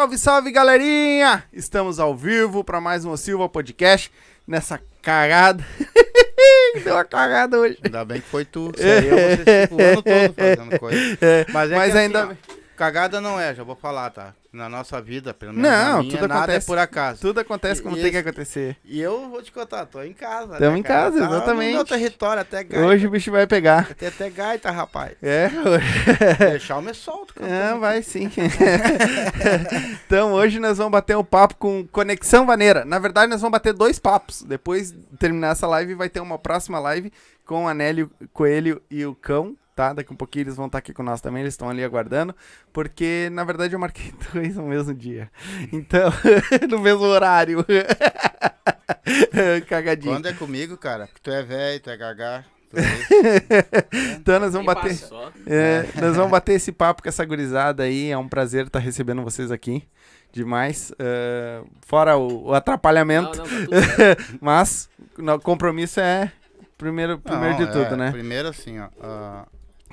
Salve, salve, galerinha! Estamos ao vivo para mais um Silva Podcast nessa cagada. Deu uma cagada hoje. Ainda bem que foi tu. É você tipo, o ano todo fazendo coisa. É, Mas, é mas ainda. assim, ó, cagada não é, já vou falar, tá? Na nossa vida, pelo menos Não, minha, tudo nada acontece. é por acaso. Tudo acontece como E tem que esse- acontecer. E eu vou te contar, tô em casa. Tamo né, em casa, Tá exatamente. No meu território, até gaita. Hoje o bicho vai pegar. Tem até gaita, rapaz. É, Deixar eu me solto, cara. É, vai sim. então hoje nós vamos bater um papo com Conexão Vaneira. Na verdade, nós vamos bater dois papos. Depois de terminar essa live, vai ter uma próxima live com a Nélio Coelho e o Cão. Tá? Daqui um pouquinho eles vão estar aqui com nós também, eles estão ali aguardando. Porque, na verdade, eu marquei dois no mesmo dia. Então, no mesmo horário. Cagadinho. Quando é comigo, cara, porque tu é velho, tu é gagá. tu é. Então nós vamos bater. É, nós vamos bater esse papo com essa gurizada aí. É um prazer estar recebendo vocês aqui. Demais. É, fora o, o atrapalhamento. Não, não, tá tudo certo. Mas o compromisso é primeiro, primeiro Não, de tudo, é, né? Primeiro assim, ó. ah,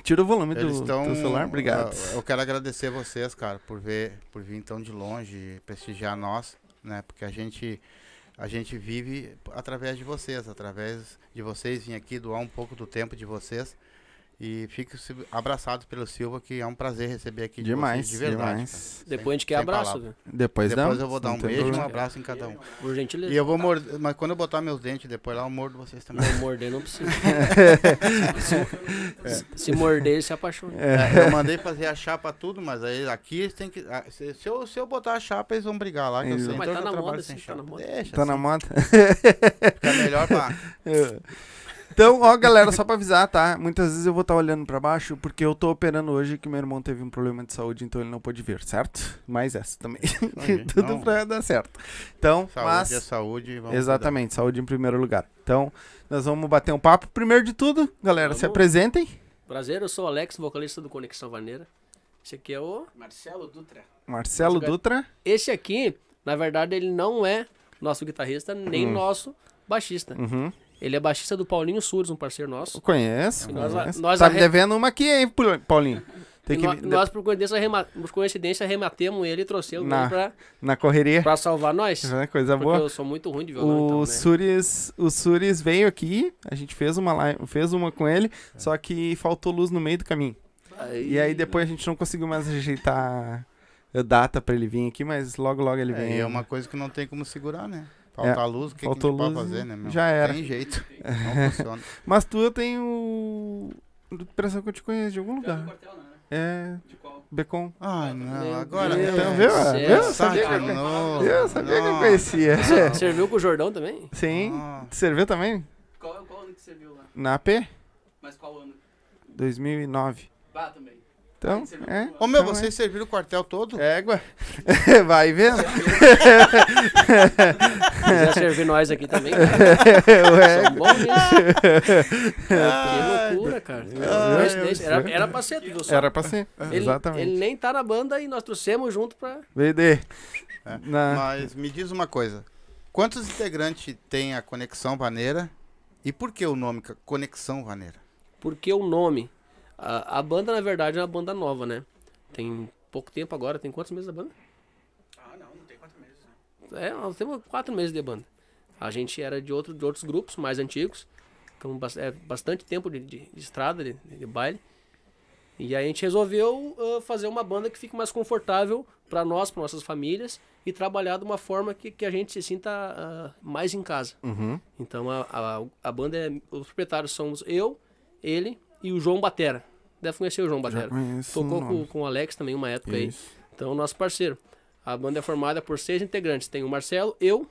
Tira o volume do estão. teu celular. Obrigado. Eu, eu quero agradecer vocês, cara, por ver, por vir tão de longe prestigiar nós, né? Porque a gente, a gente vive através de vocês, através de vocês vir aqui doar um pouco do tempo de vocês. E fico abraçado pelo Silva, que é um prazer receber aqui de Demais, vocês, de verdade. demais. Depois a gente quer abraço, viu? Depois, Depois não, eu vou dar um beijo e um problema. abraço em cada um. Por gentileza. E eu vou morder, mas quando eu botar meus dentes depois lá, eu mordo vocês também. Não morder não precisa. se, se morder, ele se apaixona. É, eu mandei fazer a chapa tudo, mas aí aqui eles têm que. ah, Se, se eu, se eu botar a chapa, eles vão brigar lá. Que eu sei, Mas então tá eu já na moda, assim, tá chapa. na moda. Deixa, Tá na assim, moda. Fica melhor pra. Então, ó, galera, só pra avisar, tá? Muitas vezes eu vou estar olhando pra baixo porque eu tô operando hoje que meu irmão teve um problema de saúde, então ele não pôde vir, certo? Mais essa também. Tudo não. pra dar certo. Então, Saúde mas... é saúde. Vamos Exatamente, saúde em primeiro lugar. Então, nós vamos bater um papo. Primeiro de tudo, galera, se Vamos. apresentem. Prazer, eu sou o Alex, vocalista do Conexão Vaneira. Esse aqui é o. Marcelo Dutra. Marcelo Dutra. Esse aqui, na verdade, ele não é nosso guitarrista, nem Hum. nosso baixista. Uhum. Ele é baixista do Paulinho Sures, um parceiro nosso. Conheço. E nós- conheço. nós tá arre- devendo uma aqui, hein, Paulinho? Tem que nó- vir nós, por coincidência, rema- por coincidência, rematemos ele e trouxemos Na- ele pra, na correria. pra salvar nós. É, Coisa Porque boa. eu sou muito ruim de violão, O então, né? Suris, o Suris veio aqui, a gente fez uma live, fez uma com ele, só que faltou luz no meio do caminho. E aí depois a gente não conseguiu mais ajeitar a data pra ele vir aqui, mas logo logo ele É, vem. e é uma coisa que não tem como segurar, né? Falta luz, o que, que a gente luz, fazer, né, meu? já era. Tem jeito. Não funciona. Mas tu eu tenho impressão que eu te conheço de algum lugar. quartel, né? É, De qual? Becon. Ai, não, Meu agora. Deus Então, viu? Tá Sabia que eu-. Eu sabia que eu conhecia. Serviu com o Jordão também? Sim. Tu serviu também? Qual, qual ano que você viu lá? Na AP? Mas qual ano? 2009. Bah, também. Então, é. Ô, meu, Então, vocês serviram o quartel todo? Égua. Vai vendo? quiser servir nós aqui também, cara. Ué. São bons. Ai. Que loucura, cara. Era, era pra ser, viu só? Era pra ser. Ele, Exatamente. ele nem tá na banda e nós trouxemos junto pra. VD. É, Na... Mas me diz uma coisa. Quantos integrantes tem a Conexão Vaneira? E por que o nome Conexão Vaneira? Porque o nome. A, a banda, na verdade, é uma banda nova, né? Tem pouco tempo agora. Tem quantos meses da banda? Ah, não, não tem quatro meses. Né? É, nós temos quatro meses de banda. A gente era de, outro, de outros grupos mais antigos. Então, é, bastante tempo de, de- de estrada, de, de baile. E aí a gente resolveu ah, fazer uma banda que fique mais confortável para nós, para nossas famílias. E trabalhar de uma forma que, que a gente se sinta ah, mais em casa. Uhum. Então a, a, a banda é. Os proprietários somos eu, ele e o João Batera. Deve conhecer o João Batera. Tocou com, com o Alex também uma época aí. Isso. Então, nosso parceiro. A banda é formada por seis integrantes. Tem o Marcelo, eu,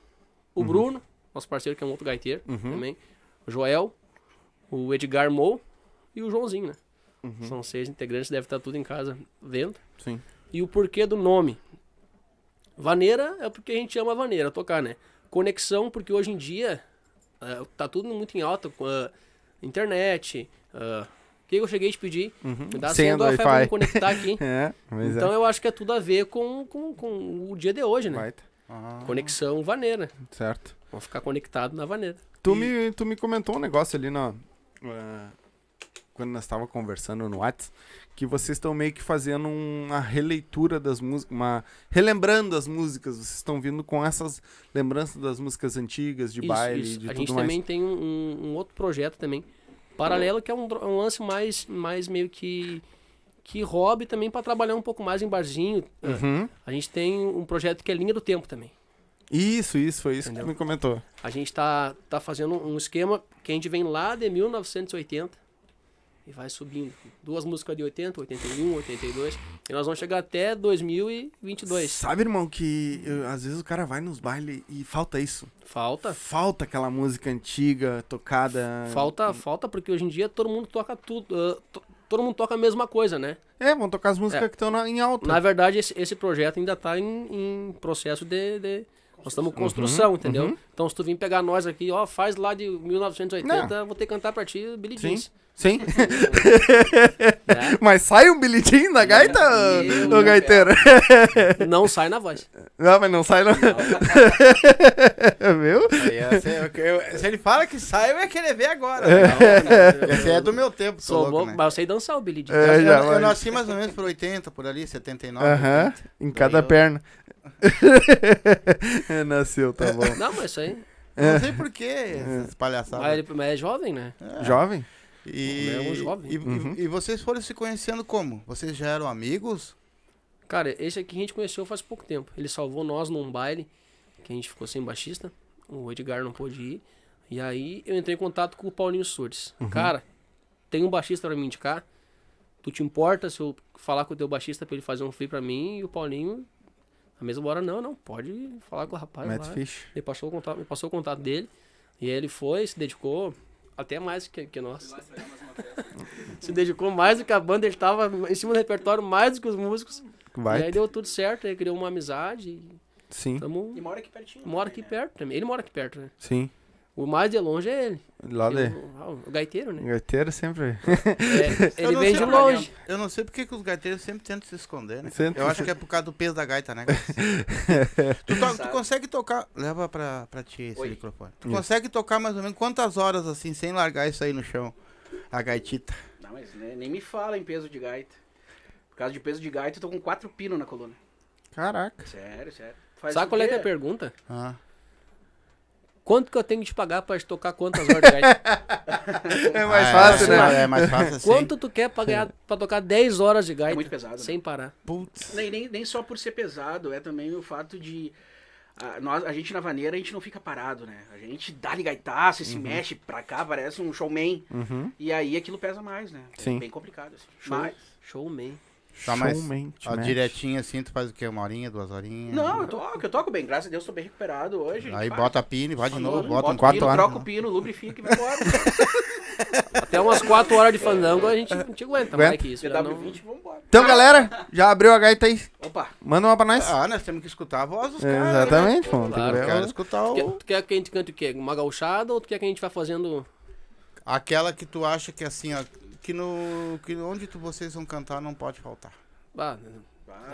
o Bruno, nosso parceiro que é um outro gaiteiro Uhum. também. O Joel, o Edgar Mou e o Joãozinho, né? Uhum. São seis integrantes, deve estar tudo em casa vendo. Sim. E o porquê do nome? Vaneira é porque a gente ama vaneira, tocar, né? Conexão, porque hoje em dia eh, tá tudo muito em alta com a internet. O que eu cheguei a te pedir? Me dá a senha do Wi-Fi pra me conectar aqui. É, então é. eu acho que é tudo a ver com, com, com o dia de hoje, né? Ah, Conexão vaneira. Certo. Vamos ficar conectado na vaneira. Tu me, tu me comentou um negócio ali na. eh, quando nós estava conversando no WhatsApp, que vocês estão meio que fazendo uma releitura das músicas, uma relembrando as músicas, vocês estão vindo com essas lembranças das músicas antigas, de Isso, baile, isso. de A tudo gente mais. também tem um- um outro projeto também, paralelo, que é um, um lance mais, mais meio que, que hobby também para trabalhar um pouco mais em barzinho. Uhum. A gente tem um projeto que é Linha do Tempo também. Isso, isso, foi isso Entendeu? que me comentou. A gente tá, tá fazendo um esquema que a gente vem lá de 1980 e vai subindo. Duas músicas de 80, 81, 82. E nós vamos chegar até 2022. Sabe, irmão, que eu- às vezes o cara vai nos bailes e falta isso. Falta. Falta aquela música antiga, tocada. Falta, falta porque hoje em dia todo mundo toca tudo. ah, to- todo mundo toca a mesma coisa, né? É, vão tocar as músicas É. que estão em alta. Na verdade, esse, esse projeto ainda tá em, em processo de. de- nós estamos em construção, entendeu? uhum. Então, se tu vir pegar nós aqui, ó, faz lá de 1980, eu vou ter que cantar pra ti Billy Sim. Jeans. Sim. né? Mas sai um bilhetinho da gaita, eu ô não gaiteiro? Não sai na voz. Não, mas não sai não. Viu? É- se, ele fala que sai, eu ia querer ver agora. Esse é do meu tempo, Sou louco, bom, né? mas eu sei dançar o Jeans. É, eu, já eu nasci mais ou menos por 80, por ali, 79. Aham, 80. em cada eu- perna. Nasceu, tá bom. Não, mas isso aí. Não sei porquê, essas palhaçadas. Mas ele mas é jovem, né? Jovem? E, É um jovem. e, e- Uhum. e vocês foram se conhecendo como? Vocês já eram amigos? Cara, esse aqui a gente conheceu faz pouco tempo. Ele salvou nós num baile, que a gente ficou sem baixista. O Edgar não pôde ir. E aí eu entrei em contato com o Paulinho Surdes. Cara, tem um baixista pra me indicar. Tu te importa se eu falar com o teu baixista pra ele fazer um free pra mim? E o Paulinho, na mesma hora, não, não, pode falar com o rapaz Matt lá. Fish. Ele passou o contato, me passou o contato dele. E aí ele foi, se dedicou, até mais que, que nós. se dedicou mais do que a banda, ele tava em cima do repertório mais do que os músicos. E aí Vai. deu tudo certo, aí criou uma amizade. E Sim, tamo, E mora aqui pertinho. mora aqui perto também. Ele mora aqui perto, né? sim. O mais de longe é ele. Lá de. O, ah, o gaiteiro, né? Gaiteiro sempre. É, Eu ele vem de longe. Eu não sei porque que os gaiteiros sempre tentam se esconder, né? Sempre. Eu acho que é por causa do peso da gaita, né? tu, to- tu consegue tocar. Leva pra, pra ti esse Oi. microfone. Tu Isso. consegue tocar mais ou menos quantas horas assim, sem largar isso aí no chão? A gaitita. Não, mas né, nem me fala em peso de gaita. Por causa de peso de gaita, eu tô com quatro pinos na coluna. Caraca. Sério, sério. Faz Sabe o qual é que é a pergunta? Ah. Quanto que eu tenho que te pagar pra te tocar quantas horas de gaita? É mais Ah, fácil, é, né? É mais fácil assim. Quanto tu quer pagar pra tocar 10 horas de gaita? É muito pesado, né? Sem parar. Putz. Nem, nem, nem só por ser pesado, é também o fato de. A, nós, a gente na vaneira, a gente não fica parado, né? A gente dá-lhe gaitaço, se mexe pra cá, parece um showman. Uhum. E aí aquilo pesa mais, né? É Sim. bem complicado, assim. Show, Mas. showman. Tá, mas te ó, mexe. direitinho assim, tu faz o quê? Uma horinha, duas horinhas? Não, eu toco, eu toco bem, graças a Deus tô bem recuperado hoje. a Aí bota a pina e vai de novo, no- bota um quatro pino, horas. Troca o pino, lubrifica e vai embora. Até umas 4 horas de fandango a gente, a gente aguenta, Aguenta. mais que isso. já não- DW20, vambora. Então, galera, já abriu a gaita aí. Opa, Manda uma pra nós. Ah, nós temos que escutar a voz dos É, caras. né? Exatamente, pô. Tem que Eu ver quero a- escutar Tu quer, o... tu quer que a gente cante o quê? Uma gauchada ou tu quer que a gente vá fazendo... aquela que tu acha que assim, ó, que no que onde tu, vocês vão cantar não pode faltar. Ah,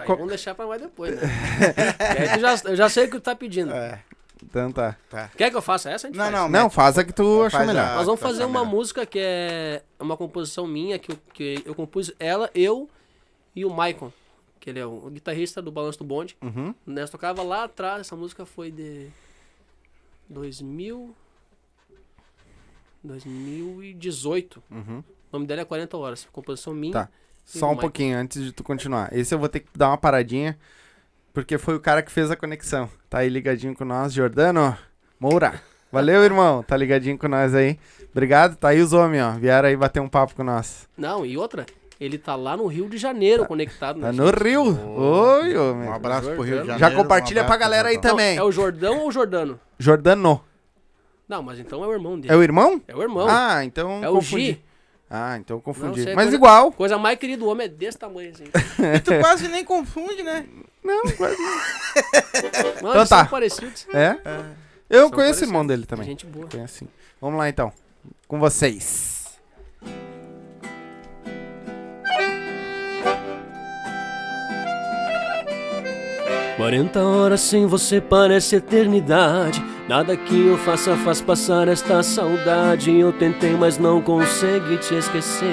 Qual- vamos deixar pra mais depois, né? Aí tu já, eu já sei o que tu tá pedindo. É. Então tá. Quer que eu faça essa? A gente Não, faz. não, Não, faz a que tu achar faz melhor. a- Nós vamos tá fazer uma melhor. música que é uma composição minha, que eu, que eu compus ela, eu e o Maicon, que ele é o guitarrista do Balanço do Bonde. Uhum. Nós tocava lá atrás, essa música foi de 2000... 2018. Uhum. O nome dela é 40 Horas. Composição minha. Tá. Só um pouquinho antes de tu continuar. Esse eu vou ter que dar uma paradinha, porque foi o cara que fez a conexão. Tá aí ligadinho com nós, Jordano Moura. Valeu, irmão. Tá ligadinho com nós aí. Obrigado. Tá aí os homens, ó. Vieram aí bater um papo com nós. Não, e outra, ele tá lá no Rio de Janeiro conectado. Tá né, no Rio. Oi, Um homem. abraço pro Rio de Janeiro. Já compartilha um pra galera aí Não, também. é o Jordão ou o Jordano? Jordano. Não, mas então é o irmão dele. É o irmão? É o irmão. Ah, então é o confundi. Ah, então Não, confundi. sei, Mas coisa- igual. Coisa mais querida do homem é desse tamanho, assim. E tu quase nem confunde, né? Não, quase- Mano, Então tá. são parecidos. é? Eu São conheço o irmão dele também. Gente boa. Conheço sim. Vamos lá então. Com vocês. Quarenta horas sem você parece eternidade. Nada que eu faça faz passar esta saudade. Eu tentei, mas não consegui te esquecer.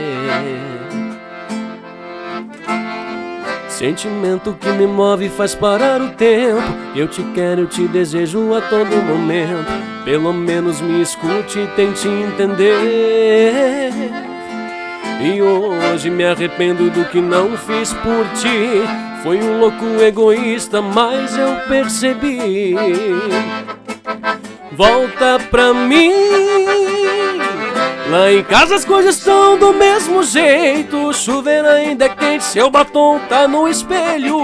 Sentimento que me move faz parar o tempo. Eu te quero, eu te desejo a todo momento. Pelo menos me escute e tente entender. E hoje me arrependo do que não fiz por ti. Foi um louco egoísta, mas eu percebi. Volta pra mim. Lá em casa as coisas estão do mesmo jeito. O chuveiro ainda é quente, seu batom tá no espelho.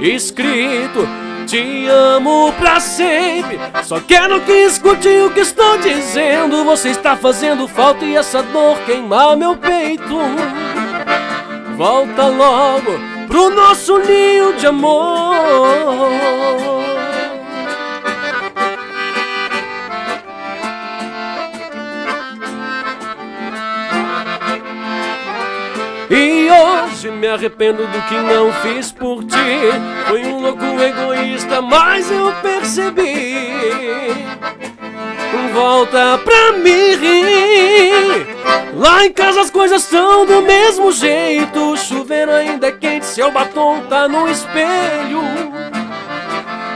Escrito, te amo pra sempre. Só quero que escute o que estou dizendo. Você está fazendo falta e essa dor queima meu peito. Volta logo pro nosso ninho de amor. E hoje me arrependo do que não fiz por ti. Fui um louco egoísta, mas eu percebi. Volta pra me rir. Lá em casa as coisas são do mesmo jeito. O chuveiro ainda é quente, seu batom tá no espelho.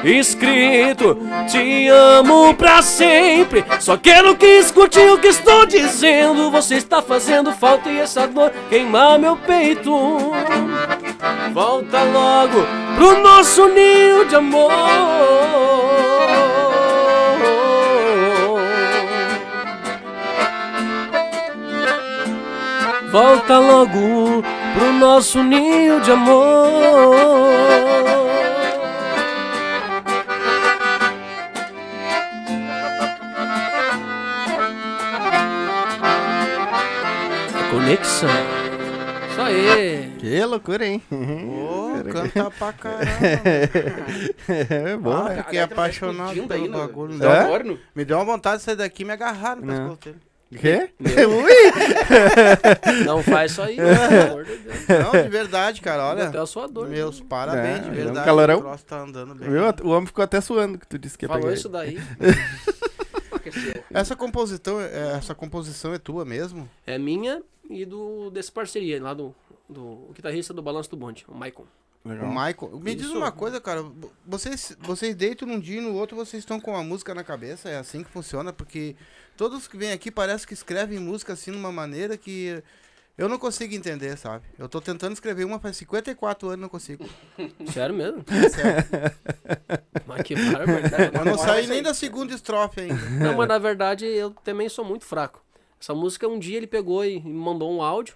Escrito, te amo pra sempre. Só quero que escute o que estou dizendo. Você está fazendo falta e essa dor queima meu peito. Volta logo pro nosso ninho de amor. Volta logo pro nosso ninho de amor. Conexão. Isso aí. Que loucura, hein? Ô, canta pra caramba. é bom, Ah, né? fiquei a galera tá apaixonado pelo no- bagulho. no Me deu, É? forno. me deu uma vontade de sair daqui e me agarrar no Não. pescoço dele. Quê? Ui! Não faz isso aí, pelo amor de Deus. Não, de verdade, cara, Olha. Até a sua dor. Meus parabéns, É, de é um verdade. calorão. O troço tá andando bem. Viu? O homem ficou até suando que tu disse que ia Falou pegar isso ele. daí. Essa composição, é- essa composição é tua mesmo? É minha e do desse parceria lá do, do guitarrista do Balanço do Bonde, o Maicon. Legal. O Michael. Me diz Isso. uma coisa, cara. Vocês, vocês deitam num dia e no outro vocês estão com a música na cabeça. É assim que funciona, porque todos que vêm aqui parece que escrevem música assim de uma maneira que eu não consigo entender, sabe? Eu tô tentando escrever uma faz 54 anos e não consigo. Sério mesmo? Sério. Mas que barbaridade. Mas não saí nem da segunda estrofe ainda. Não, mas na verdade eu também sou muito fraco. Essa música um dia ele pegou e me mandou um áudio.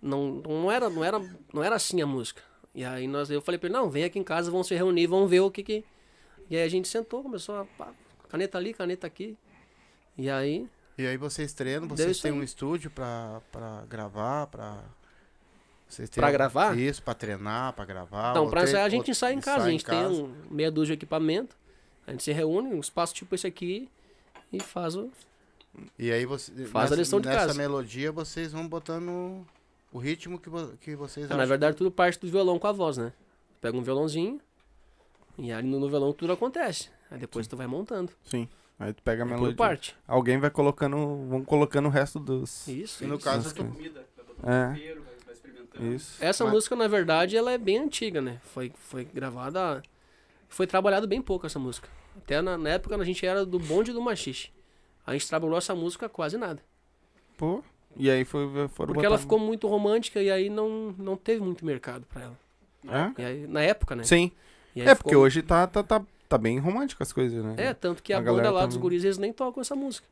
Não, não era, não era, não era assim a música. E aí nós, eu falei pra ele, não, vem aqui em casa, vamos se reunir, vamos ver o que que. E aí a gente sentou, começou a pá, caneta ali, caneta aqui. E aí, E aí vocês treinam, vocês têm aí. um estúdio pra, pra gravar, pra. Vocês têm Pra gravar? Isso, pra treinar, pra gravar. não, ou pra tre- ensaiar a gente ensaia em casa. A gente casa. tem um meia dúzia de equipamento. A gente se reúne, um espaço tipo esse aqui e faz o. E aí você, Faz a lição de nessa casa. melodia vocês vão botando o ritmo que, vo- que vocês Na acham. verdade, tudo parte do violão com a voz, né? Pega um violãozinho e aí no, no violão tudo acontece. Aí depois tu vai montando. Sim. Aí tu pega a É tudo melodia. parte. Alguém vai colocando. Vão colocando o resto dos. Isso. E no isso. caso, Nossa, Comida, vai botando É. experimentando. Isso. Essa Mas- música, na verdade, ela é bem antiga, né? Foi, foi gravada. Foi trabalhado bem pouco essa música. Até na, na época a gente era do bonde do machixe. A gente trabalhou essa música quase nada. Pô. E aí foi, foram Porque ela botar- ficou muito romântica e aí não, não teve muito mercado pra ela. É? Aí, na época, né? Sim. É, ficou- porque hoje tá, tá, tá, tá bem romântico as coisas, né? É, tanto que a, A banda lá tá dos guris, eles nem tocam essa música.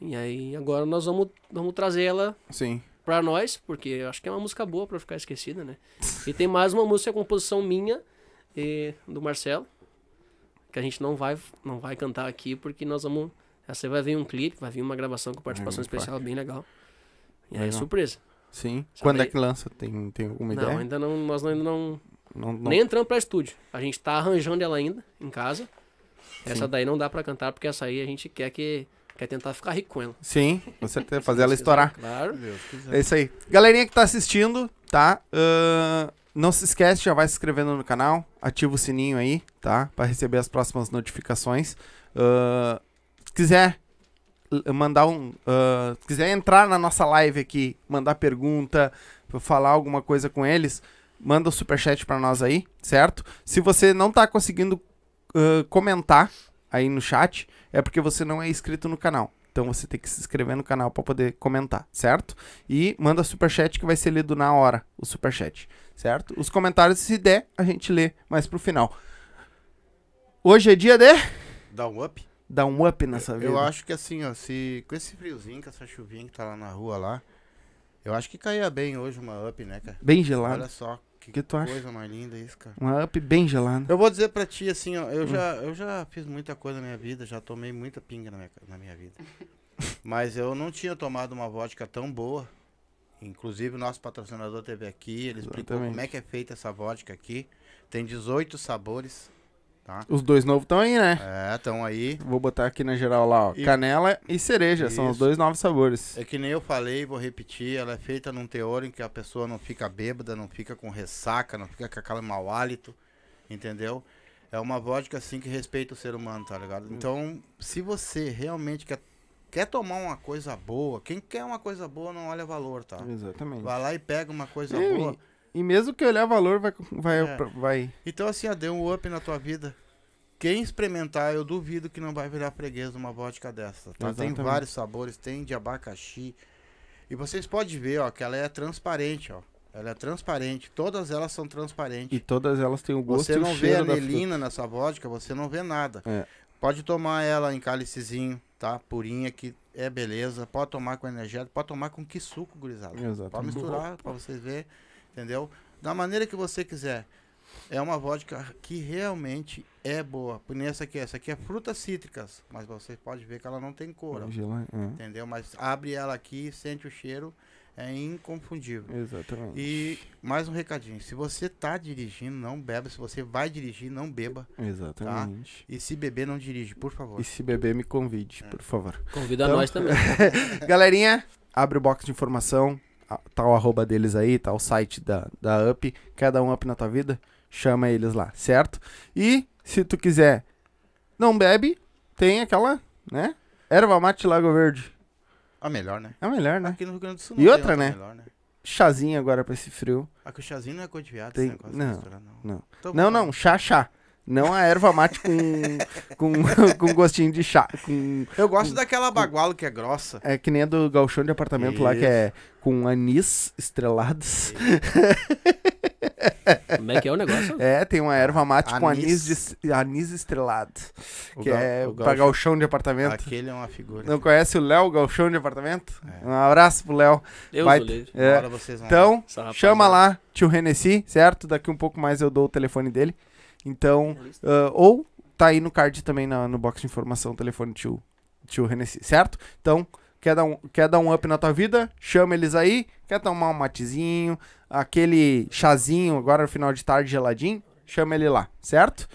E aí agora nós vamos, vamos trazer ela Sim. pra nós, porque eu acho que é uma música boa pra ficar esquecida, né? E tem mais uma música, composição minha e do Marcelo, que a gente não vai, não vai cantar aqui, porque nós vamos. Essa vai vir um clipe, vai vir uma gravação com participação especial bem legal. E aí é Legal. surpresa. Sim. Só Quando é que lança? Tem, tem alguma Não, ideia? ainda não, nós ainda não, Não, não- nem entramos pra estúdio. A gente tá arranjando ela ainda em casa. Essa daí não dá pra cantar, porque essa aí a gente quer que quer tentar ficar rico com ela. Sim, com certeza. Fazer ela estourar. Claro. É isso aí. Galerinha que tá assistindo, tá? Ahn, não se esquece, já vai se inscrevendo no canal, ativa o sininho aí, tá? Pra receber as próximas notificações. Se quiser mandar um. se quiser entrar na nossa live aqui, mandar pergunta, falar alguma coisa com eles, manda o superchat pra nós aí, certo? Se você não tá conseguindo ah, comentar aí no chat, é porque você não é inscrito no canal. Então você tem que se inscrever no canal pra poder comentar, certo? E manda superchat que vai ser lido na hora, o superchat, certo? Os comentários, se der, a gente lê mais pro final. Hoje é dia de Dá um up. Dar um up nessa vida. Eu acho que assim, ó, se com esse friozinho, com essa chuvinha que tá lá na rua lá, eu acho que caía bem hoje uma up, né, cara? Bem gelado. Olha só, que, que tu acha? coisa mais linda isso, cara. Uma up bem gelada. Eu vou dizer pra ti assim, ó, Hum. eu já, eu já fiz muita coisa na minha vida, já tomei muita pinga na minha, na minha vida. Mas eu não tinha tomado uma vodka tão boa. Inclusive o nosso patrocinador teve aqui, ele explicou Exatamente. como é que é feita essa vodka aqui. Tem 18 sabores, tá? Os dois novos estão aí, né? É, estão aí. Vou botar aqui na geral lá, ó. E- Canela e cereja. São os Isso. dois novos sabores. É que nem eu falei, vou repetir, ela é feita num teor em que a pessoa não fica bêbada, não fica com ressaca, não fica com aquele mau hálito, entendeu? É uma vodka assim que respeita o ser humano, tá ligado? Então, se você realmente quer, quer tomar uma coisa boa, quem quer uma coisa boa não olha valor, tá? Exatamente. Vai lá e pega uma coisa É, boa. E mesmo que olhar valor, vai. vai, É. vai Então, assim, ó, dê um up na tua vida. Quem experimentar, eu duvido que não vai virar freguês uma vodka dessa, tá? Tem vários sabores, tem de abacaxi. E vocês podem ver, ó, que ela é transparente, ó. Ela é transparente, todas elas são transparentes. E todas elas têm o gosto Você não vê anelina nessa vodka, você não vê nada. É. Pode tomar ela em cálicezinho, tá? Purinha, que é beleza. Pode tomar com energético, pode tomar com que suco, gurizada. fruta. Pode misturar pra vocês verem, entendeu? Da maneira que você quiser. É uma vodka que realmente é boa. Por essa aqui, essa aqui é frutas cítricas, mas você pode ver que ela não tem cor, é, entendeu? Mas abre ela aqui, sente o cheiro, é inconfundível. Exatamente. E mais um recadinho, se você tá dirigindo, não beba. Se você vai dirigir, não beba. Exatamente. E se beber, não dirige, por favor. E se beber, me convide, É. por favor. Convida Então- nós também. Galerinha, abre o box de informação. O arroba deles aí, o site da, da Up. Quer dar um up na tua vida? Chama eles lá, certo? E se tu quiser, não bebe, tem aquela, né? Erva mate Lago Verde. A melhor, né? É a melhor, né? Aqui no Rio Grande do Sul E outra, né? melhor, né? Chazinho agora pra esse frio. Aqui o chazinho não é cor de viado, Tem- esse negócio não, não. não. Não, não, chá, chá. Não a erva mate com, com, com gostinho de chá. Com, Eu gosto daquela bagualo que é grossa. é que nem a do galchão de apartamento lá, que é com anis estrelados. Como é que é o negócio? É, tem uma erva mate com anis, Anis. de, anis estrelado. O que gal- é o pra galchão de apartamento. Aquele é uma figura. Não conhece o Léo, galchão de apartamento? É. Um abraço pro Léo. Eu Vai-. É, Então, chama lá, tio Renessi, certo? Daqui um pouco mais eu dou o telefone dele. Então, ah, ou tá aí no card também na- no box de informação o telefone do tio, tio Renessi, certo? Então, quer dar, um, quer dar um up na tua vida? Chama eles aí. Quer tomar um matezinho, aquele chazinho agora no final de tarde geladinho? Chama ele lá, certo?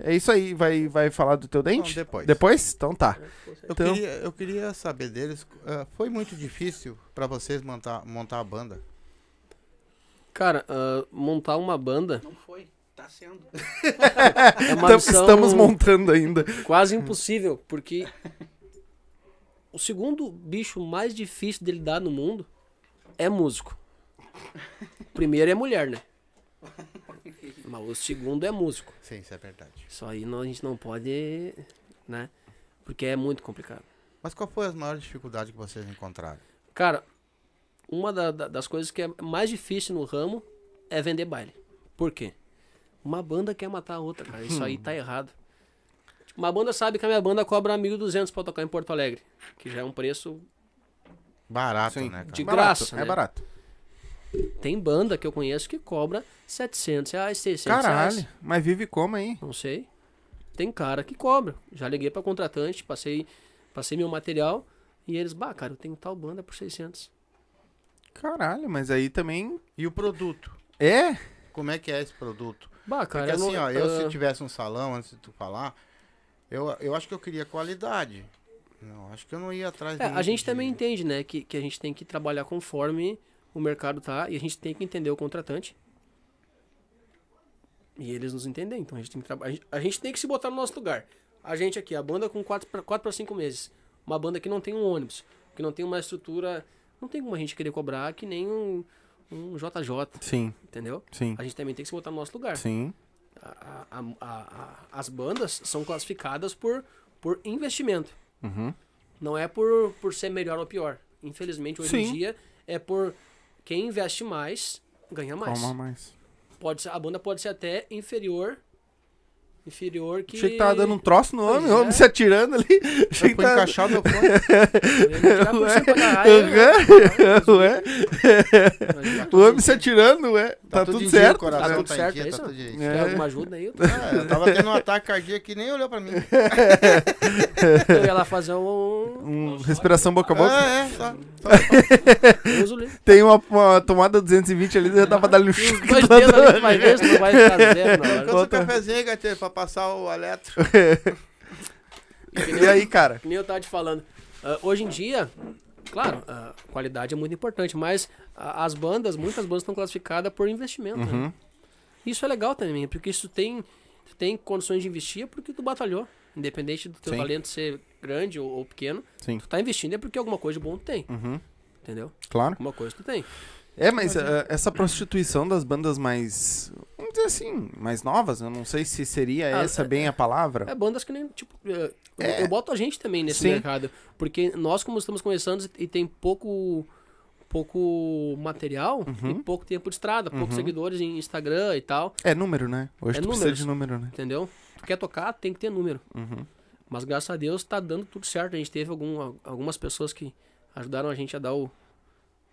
É isso aí. Vai, vai falar do teu Não, dente? depois. Depois? Então tá. Eu, Então- queria, eu queria saber deles. ah, foi muito difícil pra vocês montar, montar a banda? Cara, ah, montar uma banda Não foi. Tá sendo. é uma missão Estamos montando ainda. quase impossível, porque o segundo bicho mais difícil de lidar no mundo é músico. O primeiro é mulher, né? Mas o segundo é músico. Sim, isso é verdade. Isso aí não- a gente não pode, né? Porque é muito complicado. Mas qual foi as maiores dificuldades que vocês encontraram? Cara, uma da- da- das coisas que é mais difícil no ramo é vender baile. Por quê? Uma banda quer matar a outra, cara. Isso aí tá errado. Uma banda sabe que a minha banda cobra 1.200 pra tocar em Porto Alegre. Que já é um preço Barato, Sim. né, cara? de Barato, graça, É né? barato. Tem banda que eu conheço que cobra 700 reais, 600 Caralho. reais. Mas vive como aí? Não sei. Tem cara que cobra. Já liguei pra contratante, passei, passei meu material e eles, bah, cara, eu tenho tal banda por 600. Caralho, mas aí também. E o produto? É? Como é que é esse produto? Bah, cara, Porque assim, não- ó, eu ah, se tivesse um salão, antes de tu falar, eu, eu acho que eu queria qualidade. Não, acho que eu não ia atrás É, a gente de- também entende, né, que, que a gente tem que trabalhar conforme o mercado tá e a gente tem que entender o contratante. E eles nos entendem, então a gente tem que trabalhar. A gente tem que se botar no nosso lugar. A gente aqui, a banda com 4 para 5 meses. Uma banda que não tem um ônibus, que não tem uma estrutura. Não tem como a gente querer cobrar que nem um, um JJ, Sim, entendeu? sim, A gente também tem que se botar no nosso lugar. sim. A- a- a- as bandas são classificadas por, por investimento. Uhum. Não é por, por ser melhor ou pior. Infelizmente, hoje em Sim. dia, é por quem investe mais, ganha mais. Calma mais. Pode ser, a banda pode ser até inferior. Inferior que. Achei que tava dando um troço no homem, o homem é. se atirando ali. Achei que tava... encaixar o meu fone. Caralho, Uhum. Ué, o homem se atirando, ué. Tá, tudo tudo em dia, certo. o coração Tá tudo tá, certo, dia, é tá isso? tudo direito. Quer alguma ajuda aí? Eu, tô- Ah, eu tava tendo um ataque cardíaco e nem olhou pra mim. eu ia lá fazer um. Um, respiração boca a boca. Ah, é, só. Eu uso ali. Tem uma, uma tomada 220 ali, dá pra dar ali no chute. dois dedos ali, vai ver se não vai ficar zero. Enquanto o cafezinho aí, gatinho, pra passar o eletro. E aí, cara? Que nem eu tava te falando. Ah, hoje em dia, claro, a qualidade é muito importante, mas a- as bandas, muitas bandas estão classificadas por investimento. né? Uhum. Isso é legal também, porque isso tem, tem condições de investir é porque tu batalhou. Independente do teu Sim. talento ser grande ou, ou pequeno, Sim. tu tá investindo é porque alguma coisa de bom tu tem, Uhum. Entendeu? Claro. Alguma coisa tu tem. É, mas eh, essa prostituição das bandas mais. Vamos dizer assim, mais novas, eu não sei se seria Ah, essa é- bem a palavra. É bandas que nem, tipo, eh, eu, É. eu boto a gente também nesse Sim. mercado, porque nós como estamos começando e tem pouco pouco material Uhum. e pouco tempo de estrada, poucos Uhum. seguidores em Instagram e tal, É número, né? Hoje É tu precisa de número, né? entendeu? Quer tocar, tem que ter número. Uhum. Mas graças a Deus tá dando tudo certo. A gente teve algum, algumas pessoas que ajudaram a gente a dar o,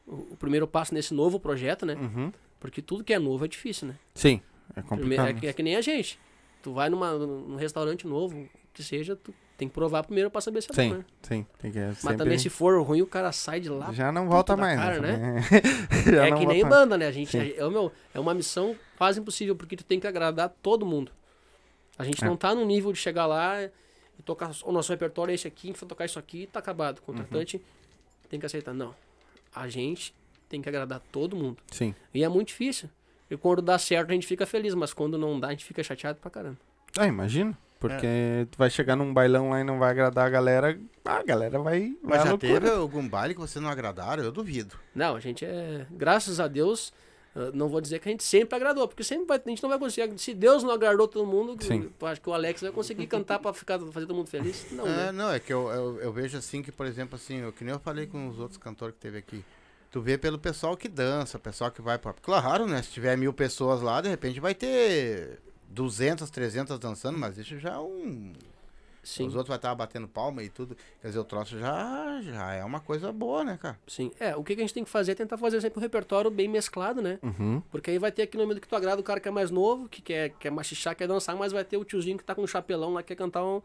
o, o primeiro passo nesse novo projeto, né? Uhum. Porque tudo que é novo é difícil, né? Sim, é Primeiro, complicado. é, que, é que nem a gente. Tu vai numa, num restaurante novo, que seja, tu tem que provar primeiro pra saber se é Sim, bom, né? sim. Tem que Mas sempre- também se for ruim, o cara sai de lá. Já não volta mais. cara, né? Já é que nem mais. banda, né? A gente, Sim. é, meu, é uma missão quase impossível, porque tu tem que agradar todo mundo. A gente É. não tá no nível de chegar lá e tocar o nosso repertório é esse aqui, tocar isso aqui e tá acabado. O contratante Uhum. Tem que aceitar. Não. A gente tem que agradar todo mundo. Sim. E é muito difícil. E quando dá certo, a gente fica feliz, mas quando não dá, a gente fica chateado pra caramba. Ah, imagina. Porque É. tu vai chegar num bailão lá e não vai agradar a galera. A galera vai. vai Mas à já loucura. teve algum baile que vocês não agradaram? Eu duvido. Não, a gente é. Graças a Deus, não vou dizer que a gente sempre agradou, porque sempre vai- a gente não vai conseguir. Se Deus não agradou todo mundo, Sim. acho que o Alex vai conseguir cantar pra ficar, fazer todo mundo feliz. Não, é, né? não, é que eu, eu, eu vejo assim que, por exemplo, assim, eu, que nem eu falei com os outros cantores que teve aqui. Tu vê pelo pessoal que dança, pessoal que vai pra. Claro, né? Se tiver mil pessoas lá, de repente vai ter 200, 300 dançando, mas isso já é um. Sim, Os outros vai estar batendo palma e tudo. Quer dizer, o troço já, já é uma coisa boa, né, cara? sim. É, o que a gente tem que fazer é tentar fazer sempre um repertório bem mesclado, né? Uhum. Porque aí vai ter aquele momento que tu agrada o cara que é mais novo, que quer, quer machichar, quer dançar, mas vai ter o tiozinho que tá com um chapelão lá, que quer cantar um,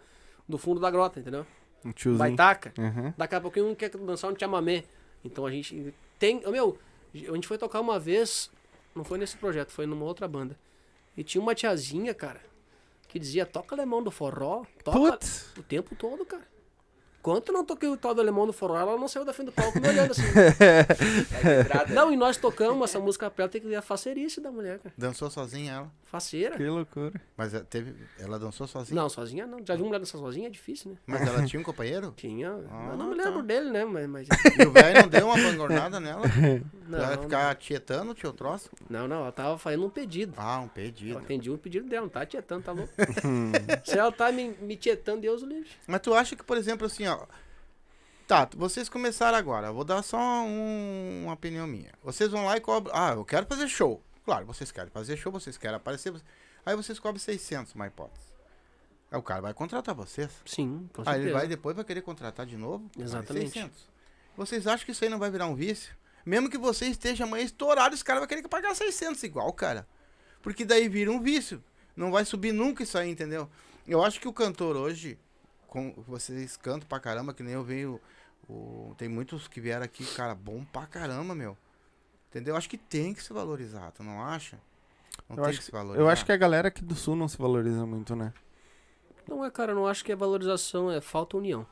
do fundo da grota, entendeu? Um tiozinho. Baitaca. Uhum. Daqui a pouquinho um quer dançar um chamamé. Então a gente tem. ô, Meu, a gente foi tocar uma vez, não foi nesse projeto, foi numa outra banda. E tinha uma tiazinha, cara, que dizia: toca alemão do forró, toca Putz! o tempo todo, cara. Quanto eu não toquei o tal do alemão do forró, ela não saiu da frente do palco me olhando assim. não, e nós tocamos essa música pra ela, tem que ver a facerice da mulher, cara. Dançou sozinha ela. Faceira. Que loucura. Mas eh, teve. Ela dançou sozinha. Não, sozinha não. Já vi mulher dançar sozinha, é difícil, né? Mas ela tinha um companheiro? Tinha. Ah, eu não me tá. lembro dele, né? Mas. mas E o velho não deu uma pangornada nela? não, pra ela não, ficar tietando o tio troço? não, não, ela tava fazendo um pedido. Ah, um Eu pedido. atendi o pedido dela, não tá tietando, tá louco? Se ela tá me, me tietando, Deus o livre. Mas tu acha que, por exemplo, assim, ó. Tá, vocês começaram agora. eu Vou dar só um- uma opinião minha. Vocês vão lá e cobram. Ah, eu quero fazer show. Claro, vocês querem fazer show, vocês querem aparecer. vocês- Aí vocês cobram 600, uma hipótese. Aí o cara vai contratar vocês. Sim, com Aí certeza. ele vai depois vai querer contratar de novo. Exatamente. 600. Vocês acham que isso aí não vai virar um vício? Mesmo que você esteja amanhã estourado, esse cara vai querer pagar 600 igual, cara. Porque daí vira um vício. Não vai subir nunca isso aí, entendeu? Eu acho que o cantor hoje, com, vocês cantam pra caramba, que nem eu venho. o- tem muitos que vieram aqui, cara, bom pra caramba, meu. Entendeu? Eu acho que tem que se valorizar, tu não acha? Não Eu tem acho que se valorizar. Eu acho que a galera aqui do sul não se valoriza muito, né? Não é, cara, eu não acho que é valorização, é falta união.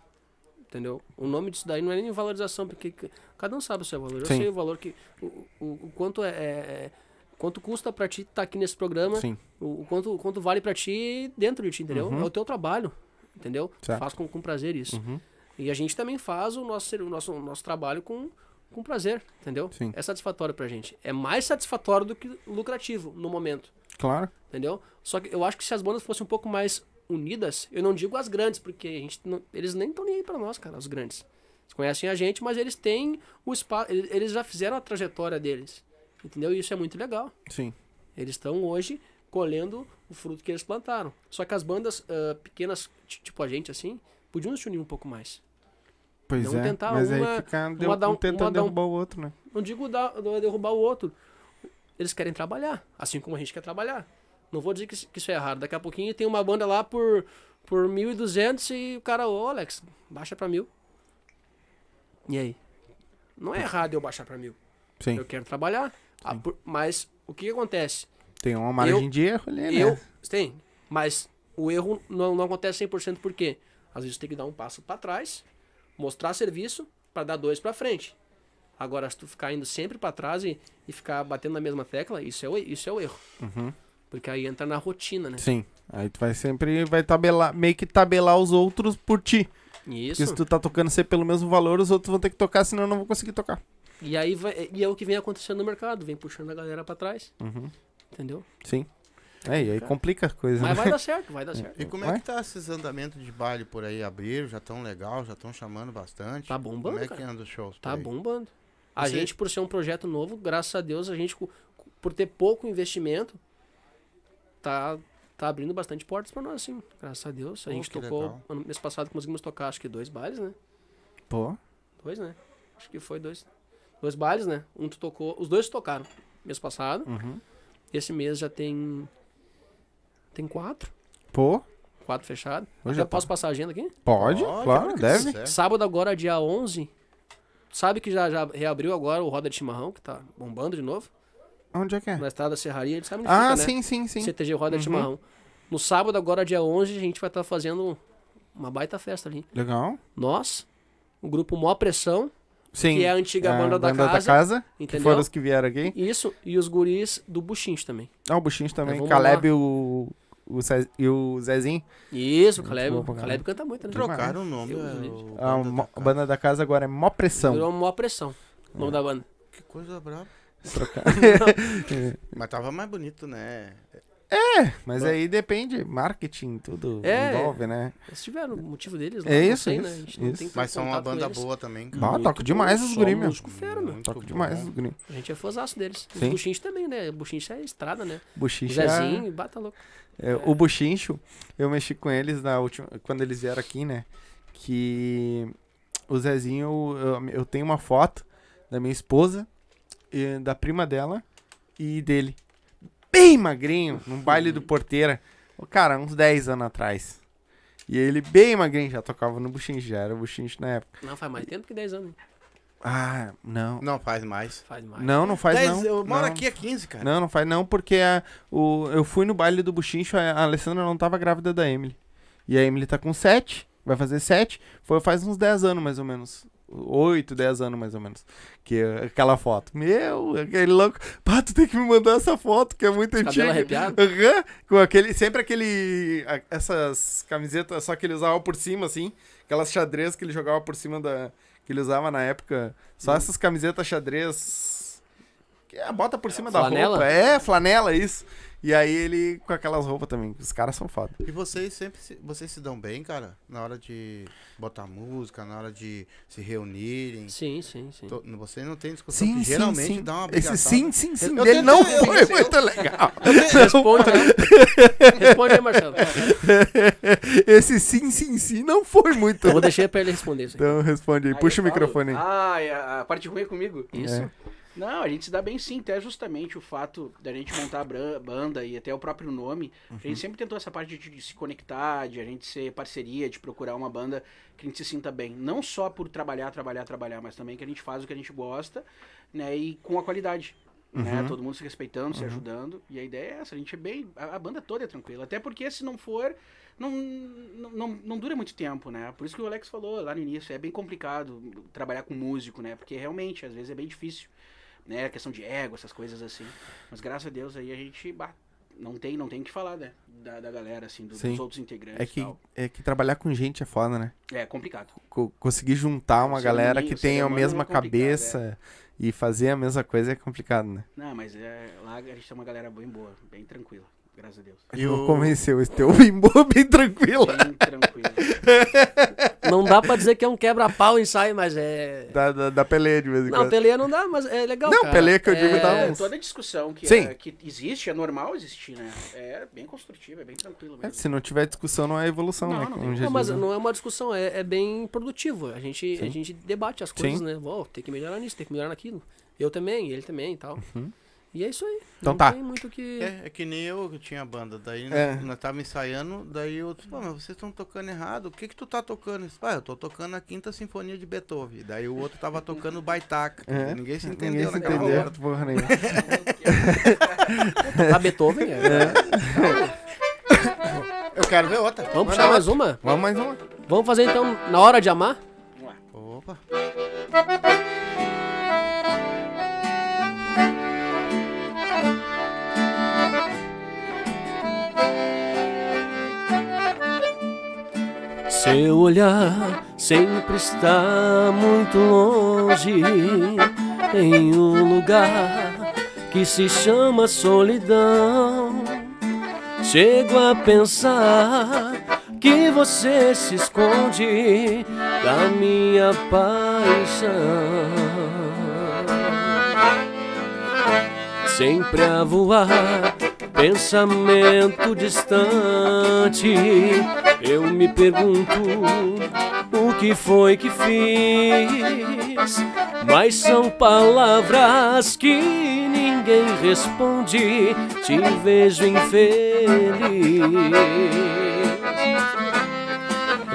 Entendeu? O nome disso daí não é nem valorização, porque cada um sabe o seu valor. Eu Sim. sei o valor que. O, o, o quanto é, é- é- quanto custa pra ti estar aqui nesse programa, Sim. o, o quanto, o quanto vale pra ti dentro de ti, entendeu? Uhum. É o teu trabalho, entendeu? Certo. Faz com, com prazer isso. Uhum. E a gente também faz o nosso, o nosso, o nosso trabalho com, com prazer, entendeu? Sim. É satisfatório pra gente. É mais satisfatório do que lucrativo no momento, Claro. entendeu? Só que eu acho que se as bandas fossem um pouco mais unidas, eu não digo as grandes, porque a gente não- eles nem estão nem aí pra nós, cara, os grandes. Eles conhecem a gente, mas eles têm o espaço, eles, eles já fizeram a trajetória deles, entendeu? E isso é muito legal. Sim. Eles estão hoje colhendo o fruto que eles plantaram. Só que as bandas ah, pequenas, ti- tipo a gente assim, podiam se unir um pouco mais. Pois Não é. tentar mas uma- aí fica deu, uma dar um- tentando uma dar um- derrubar o outro, né? Não digo dar, dar- derrubar o outro. Eles querem trabalhar, assim como a gente quer trabalhar. Não vou dizer que, isso- que isso é errado. Daqui a pouquinho tem uma banda lá por, por 1.200 e o cara, ô Alex, baixa pra mil. E aí? Não é errado eu baixar pra mil. Sim. Eu quero trabalhar. Ah, por- mas o que, que acontece? Tem uma margem Eu- de erro ali, né? Eu. Tem. Mas o erro não, não acontece 100% por quê? Às vezes tem que dar um passo pra trás, mostrar serviço pra dar dois pra frente. Agora, se tu ficar indo sempre pra trás e, e ficar batendo na mesma tecla, isso é o, isso é o erro. Uhum. Porque aí entra na rotina, né? Sim. Aí tu vai sempre vai tabelar, meio que tabelar os outros por ti. Porque Isso. se tu tá tocando sempre pelo mesmo valor, os outros vão ter que tocar, senão eu não vou conseguir tocar. E aí vai, e é o que vem acontecendo no mercado, vem puxando a galera pra trás, Uhum. Entendeu? Sim. É, e aí complica a coisa. Mas né? vai dar certo, vai dar certo. E como é que tá esses andamentos de baile por aí? Abriram, já tão legal, já estão chamando bastante. Tá bombando, Como é que cara. anda os shows? Tá aí? bombando. A Você- gente, por ser um projeto novo, graças a Deus, a gente, por ter pouco investimento, tá, tá abrindo bastante portas pra nós, assim. Graças a Deus. A Pô, gente que tocou, legal. ano, mês passado conseguimos tocar, acho que dois bailes, né? Pô, Dois, né? Acho que foi dois. Dois bailes, né? Um tu tocou, os dois tocaram mês passado. uhum. Esse mês já tem. Tem quatro. Pô, Quatro fechado. Hoje já tá. posso passar a agenda aqui? pode, Pode, claro, deve. sucesso. Sábado agora, dia 11. Sabe que já, já reabriu agora o Roda de Chimarrão, que tá bombando de novo? Onde é que é? Na estrada da Serraria, ele sabe onde Ah, fica, né? sim, sim, sim. CTG Roda de Uhum. Chimarrão. No sábado, agora, dia 11, a gente vai estar fazendo uma baita festa ali. Legal. Nós, o grupo Mó Pressão, Sim. que é a antiga a banda, da casa. que entendeu? foram os que vieram aqui. Isso, e os guris do Buchinch também. Ah, o Buchinho também. Vamos Caleb e o, o Cez- e o Zezinho. Isso, o Caleb. O Caleb canta muito, né? Trocaram o nome. Deus é, A, Banda mo- da Casa. banda da casa agora é Mó Pressão. Virou Mó Pressão, o É. nome da banda. Que coisa brava. Trocar. Mas tava mais bonito, né? Mas aí depende, marketing, tudo É. envolve, né? Eles tiveram o motivo deles lá, É não isso, sei, né? isso, A gente não isso. tem tanto Mas são uma banda boa também. Bah, Muito toco demais os meu. músico fera, meu. Toco bom. demais os guri. A gente é fãzaço deles. Os Sim. Também, né? Buchinch é estrada, né? O Buchincha. Zezinho, bata louco. É, o Buchincho, eu mexi com eles na última, quando eles vieram aqui, né? Que o Zezinho, eu, eu tenho uma foto da minha esposa, e da prima dela e dele. Bem magrinho, num baile do Porteira. Ô, Cara, uns 10 anos atrás. E ele bem magrinho, já tocava no Buchincho, já era o Buchincho na época. Não, faz mais tempo que 10 anos. Ah, não. Não faz mais. Faz mais. Não, não faz Dez- não. eu moro não. aqui há 15, cara. Não, não faz não, porque a, o, eu fui no baile do Buchincho, a, a Alessandra não tava grávida da Emily. E a Emily tá com 7, vai fazer 7. Foi faz uns 10 anos mais ou menos. 8, 10 anos mais ou menos. Que aquela foto. Meu, aquele louco. Pá, tu tem que me mandar essa foto, que é muito Cabelo antiga. arrepiado? Aham, com aquele, sempre aquele, essas camisetas, só que ele usava por cima, assim, aquelas xadrez que ele jogava por cima da, que ele usava na época, só essas camisetas xadrez, que é, bota por cima da Flanela? roupa, é, flanela, isso, e aí ele com aquelas roupas também, os caras são foda. E vocês sempre se, vocês se dão bem, cara? Na hora de botar música, na hora de se reunirem. Sim, sim, sim. To- Vocês não tem discussão que geralmente dá uma brigação. Esse sim, sim, sim, Eu dele não eu foi tentei, muito legal. Responde, né? Responde aí, Marcelo. Esse sim, sim, sim não foi muito Eu vou deixar pra ele responder isso aí. Então responde aí, Aí puxa eu o falo, microfone aí. Ah, é a a parte ruim é comigo. Isso. É. Não, a gente se dá bem sim, até justamente o fato da gente montar a banda e até o próprio nome. A Uhum. gente sempre tentou essa parte de, de se conectar, de a gente ser parceria, de procurar uma banda que a gente se sinta bem. Não só por trabalhar, trabalhar, trabalhar, mas também que a gente faz o que a gente gosta, né? E com a qualidade. Né? Uhum. Todo mundo se respeitando, se ajudando. E a ideia é essa, a gente é bem. A, a banda toda é tranquila. Até porque se não for, não, não, não dura muito tempo, né? Por isso que o Alex falou lá no início, é bem complicado trabalhar com músico, né? Porque realmente, às vezes é bem difícil. Né? A questão de ego, essas coisas assim. Mas graças a Deus aí a gente bah, não tem, não tem o que falar, né? Da, da galera, assim, do- dos outros integrantes É que, tal. é que trabalhar com gente é foda, né? É complicado. Co- conseguir juntar uma galera que tem a mesma é complicado, cabeça e fazer a mesma coisa é complicado, né? Não, mas é, lá a gente tem uma galera bem boa, bem tranquila. Graças a Deus. E Eu o- vou convencer o teu bem boa, bem tranquila. Não dá pra dizer que é um quebra-pau ensaio, mas é. Da, da, da peleia de vez em Não, quando. peleia não dá, mas é legal. Não, cara. peleia que eu digo é... dá É, uns- toda discussão que, Sim. é- que existe, é normal existir, né? É bem construtiva, é bem tranquilo É, mesmo. se não tiver discussão, não é evolução, Não, né? não Não, mas não é uma discussão, é, é bem produtivo. A gente, a gente debate as coisas, Sim. né? Ó, tem que melhorar nisso, tem que melhorar naquilo. Eu também, ele também e tal. Uhum. E é isso aí. Então não tá. tem muito que. É, é que nem eu que tinha banda. Daí É. nós, nós tava ensaiando, daí eu disse, pô, mas vocês estão tocando errado. O que que tu tá tocando? Eu disse, "Ah, eu tô tocando a quinta sinfonia de Beethoven. Daí o outro tava tocando Baitaca. É. Ninguém se entendeu Ninguém se naquela entendeu hora. porra nenhuma. A Beethoven, é. Eu quero ver outra. Vamos Manda puxar mais uma? Vamos mais uma. Vamos fazer então na hora de amar? Vamos lá. Opa. Seu olhar sempre está muito longe, em um lugar que se chama solidão. Chego a pensar que você se esconde da minha paixão. Sempre a voar, pensamento distante. Eu me pergunto o que foi que fiz. Mas são palavras que ninguém responde. Te vejo infeliz.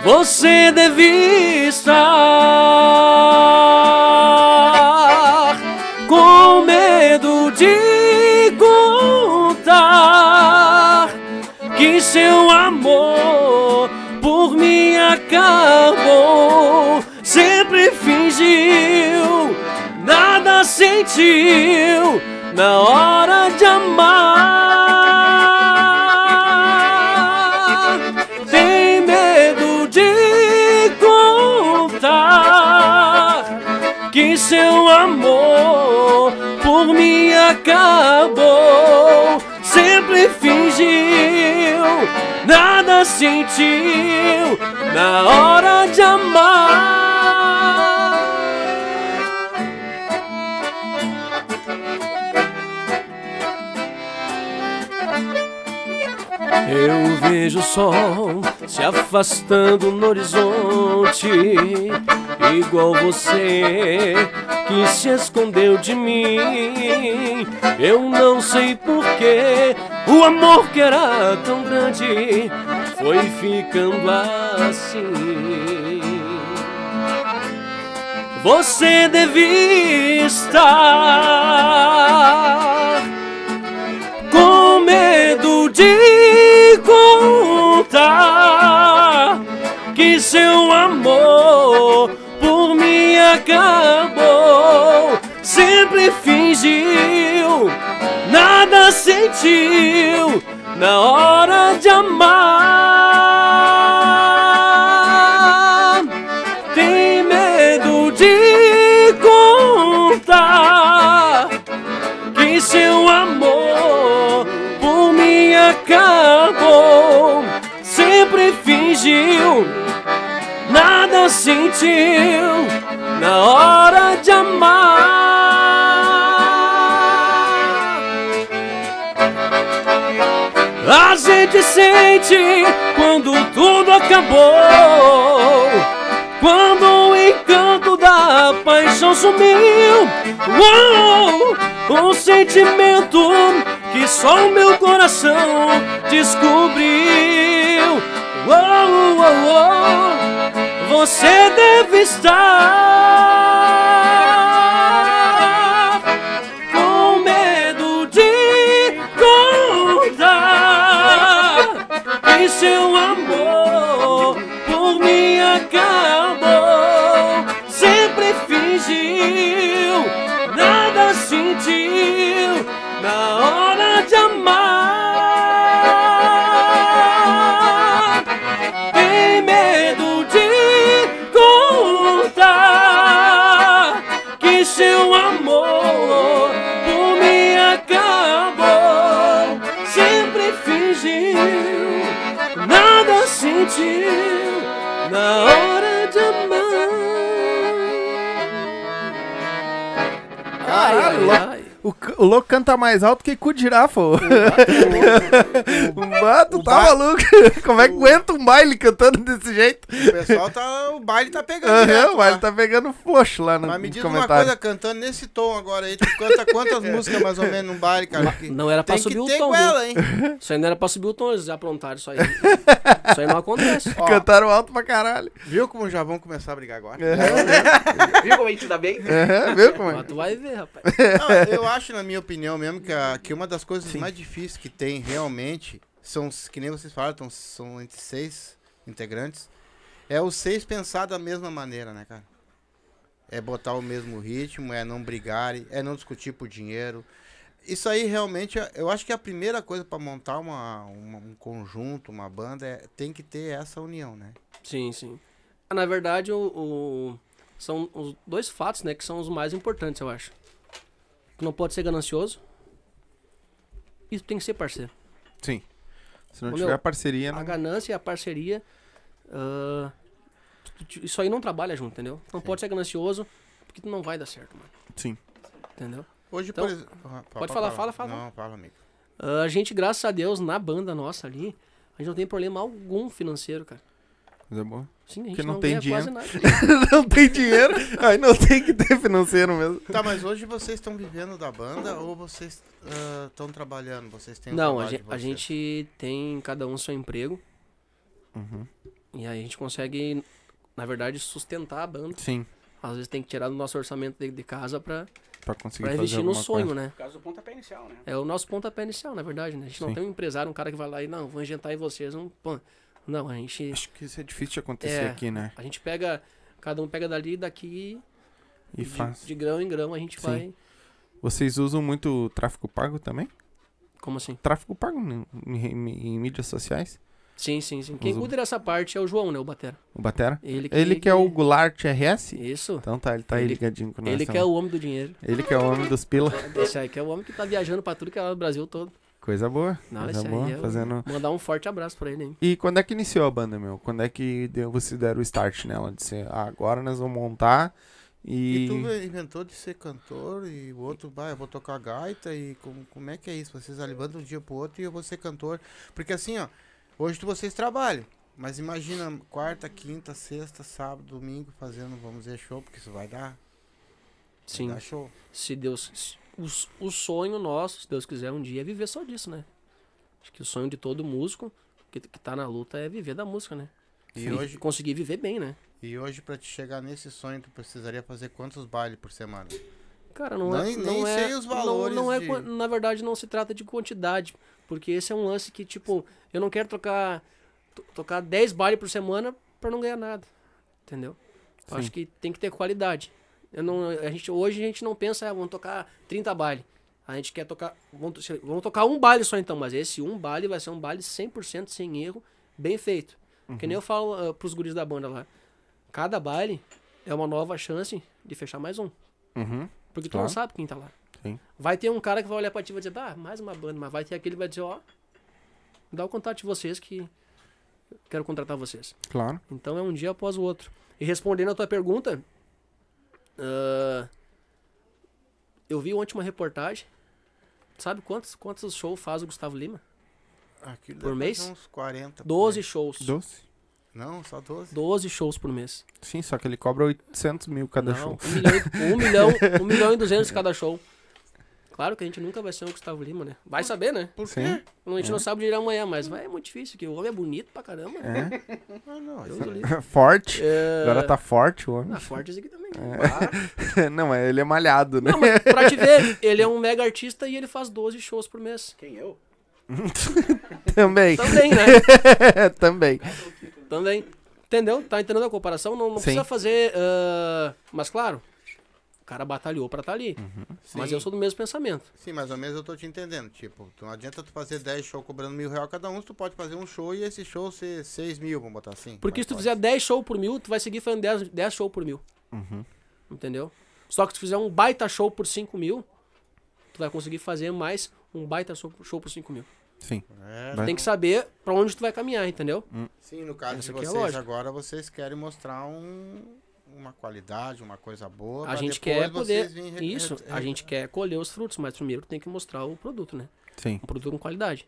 Você deve estar seu amor por mim acabou. Sempre fingiu, nada sentiu na hora de amar. Tem medo de contar que seu amor por mim acabou. Sempre fingiu, nada sentiu na hora de amar. Eu vejo o sol se afastando no horizonte, igual você que se escondeu de mim. Eu não sei porquê, o amor que era tão grande foi ficando assim. Você devia estar que seu amor por mim acabou. Sempre fingiu, nada sentiu na hora de amar. Tem medo de contar que seu amor por mim acabou. Sempre fingiu, nada sentiu na hora de amar. A gente sente quando tudo acabou. Quando o encanto da paixão sumiu, Uou, um sentimento que só o meu coração descobriu. Uou, uou, uou, você deve estar com medo de contar que seu amor por mim acabou. Sempre fingiu, nada sentiu na hora de amar. Na louco canta mais alto que cu de girafa. ô. O mato tá ba- maluco. Como é que aguenta um baile cantando desse jeito? O pessoal tá. O baile tá pegando. Aham, direto o baile lá. tá pegando floxo lá no, Mas me diz uma coisa, cantando nesse tom agora aí, tu canta quantas músicas mais ou menos num baile, cara? Que- Não era pra Tem subir que o ter tom, com ela, hein? Isso aí não era pra subir o tom, eles já aprontaram isso aí. isso aí não acontece. Ó, Cantaram alto pra caralho. viu como já vão começar a brigar agora? Viu como a gente dá bem? Aham, viu como é? Mas tu vai ver, rapaz. Não, eu acho, na minha opinião mesmo, que, a- que uma das coisas mais difíceis que tem realmente são, os- que nem vocês falaram, são entre seis integrantes, é os seis pensar da mesma maneira, né, cara? É botar o mesmo ritmo, é não brigarem, é não discutir por dinheiro. Isso aí realmente, eu acho que a primeira coisa pra montar uma, uma- um conjunto, uma banda, é, tem que ter essa união, né? Sim, sim. Ah, Na verdade, o, o- são os dois fatos, né, que são os mais importantes, eu acho. Não pode ser ganancioso. E tu tem que ser parceiro. Sim. Se não Ô, tiver meu, parceria, A não... ganância e a parceria. tu- isso aí não trabalha junto, entendeu? Não pode ser ganancioso, porque tu não vai dar certo, mano. Sim. Entendeu? Hoje, Então, por exemplo... Ah, pode falar, fala, fala. Não, fala, amigo. Ah, a gente, graças a Deus, na banda nossa ali, a gente não tem problema algum financeiro, cara. Coisa boa. Sim, a gente Porque não não, tem dinheiro. não tem dinheiro, aí não tem que ter financeiro mesmo. Tá, mas hoje vocês estão vivendo da banda ou vocês estão trabalhando? Vocês têm um Não, a gente, a gente tem cada um seu emprego. Uhum. E aí a gente consegue, na verdade, sustentar a banda. Sim, Às vezes tem que tirar do nosso orçamento de, de casa pra, pra conseguir pra fazer investir no sonho, coisa. né? Por causa do pontapé inicial, né? É o nosso pontapé inicial, na verdade, né? A gente Sim. não tem um empresário, um cara que vai lá e, não, vou injetar em vocês um... Pô, não, a gente, Acho que isso é difícil de acontecer É. aqui, né? a gente pega... Cada um pega dali e daqui, E de, faz. de grão em grão, a gente Sim. vai... Vocês usam muito tráfego pago também? Como assim? Tráfego pago em, em- em mídias sociais? Sim, sim, sim. Quem cuida dessa parte é o João, né? O Batera. O Batera? Ele que, Ele que é o Goulart RS? Isso. Então tá, ele tá aí Ele- ligadinho com nós. Ele que é o homem do dinheiro. Ele que é o homem dos pila. Esse aí que é o homem que tá viajando pra tudo que é lá do Brasil todo. Coisa boa. Não, coisa boa. aí é Fazendo... Mandar um forte abraço pra ele, hein? E quando é que iniciou a banda, meu? Quando é que deu, você deram o start nela? De ser, ah, agora nós vamos montar e... E tu inventou de ser cantor e o outro, vai, eu vou tocar gaita e como, como é que é isso? Vocês de um dia pro outro e eu vou ser cantor. Porque assim, ó, hoje tu- vocês trabalham, mas imagina quarta, quinta, sexta, sábado, domingo fazendo, vamos dizer, show, porque isso vai dar. Sim. Vai dar show. Se Deus. Se- O, sonho nosso, se Deus quiser, um dia é viver só disso, né? Acho que o sonho de todo músico que, que tá na luta é viver da música, né? E hoje, conseguir viver bem, né? e hoje pra te chegar nesse sonho, tu precisaria fazer quantos bailes por semana? Cara, não é. Nem- não nem é, sei os não- valores Não, é, de- quan- Na verdade, não se trata de quantidade. Porque esse é um lance que, tipo, eu não quero tocar. to- tocar 10 bailes por semana pra não ganhar nada. Entendeu? Acho que tem que ter qualidade. Eu não, a gente, hoje a gente não pensa, ah, vamos tocar 30 bailes. A gente quer tocar. Vamos, vamos tocar um baile só então, mas esse um baile vai ser um baile 100% sem erro, bem feito. Que nem eu falo uh, pros guris da banda lá. Cada baile é uma nova chance de fechar mais um. Uhum. Porque tu Claro. não sabe quem tá lá. Sim. Vai ter um cara que vai olhar pra ti e vai dizer, ah, mais uma banda, mas vai ter aquele que vai dizer, ó, dá o contato de vocês que quero contratar vocês. Claro. Então é um dia após o outro. E respondendo a tua pergunta, ah, eu vi ontem uma reportagem. Sabe quantos, quantos shows faz o Gustavo Lima? Aquilo Por mês? Uns 40. por 12 mês. shows. Doce? Não, só 12. 12 shows por mês. Sim, só que ele cobra 800 mil cada Não, show. Um milhão, e- um, milhão, um milhão e duzentos cada show. Claro que a gente nunca vai ser o Gustavo Lima, né? Vai saber, né? Por Sim. quê? A gente não sabe o dia de amanhã, mas vai, é muito difícil, que o homem é bonito pra caramba. É? Ah, não. Livre. Forte. É... Agora tá forte o homem. Ah, forte esse aqui também. Não, mas ele é malhado, né? Não, mas pra te ver, ele é um mega artista e ele faz 12 shows por mês. Quem eu? Também. Também, né? Também. Também. Entendeu? Tá entendendo a comparação? Não, não Sim. precisa fazer. ah, mas claro, O cara batalhou pra estar ali. Mas Sim. eu sou do mesmo pensamento. Sim, mais ou menos eu tô te entendendo. Tipo, tu não adianta tu fazer 10 shows cobrando mil reais cada um, tu pode fazer um show e esse show ser 6 mil, vamos botar assim. Porque Mas se tu pode. fizer 10 shows por mil, tu vai seguir fazendo 10, 10 shows por mil. Uhum. Entendeu? Só que se tu fizer um baita show por 5 mil, tu vai conseguir fazer mais um baita show, show por 5 mil. Sim. É, Vai. Tem que saber pra onde tu vai caminhar, entendeu? sim, no caso Essa de é vocês lógica. agora, vocês querem mostrar um, uma qualidade, uma coisa boa. A gente quer poder. Isso, a gente quer colher os frutos, mas primeiro tem que mostrar o produto, né? Sim. Um produto com qualidade.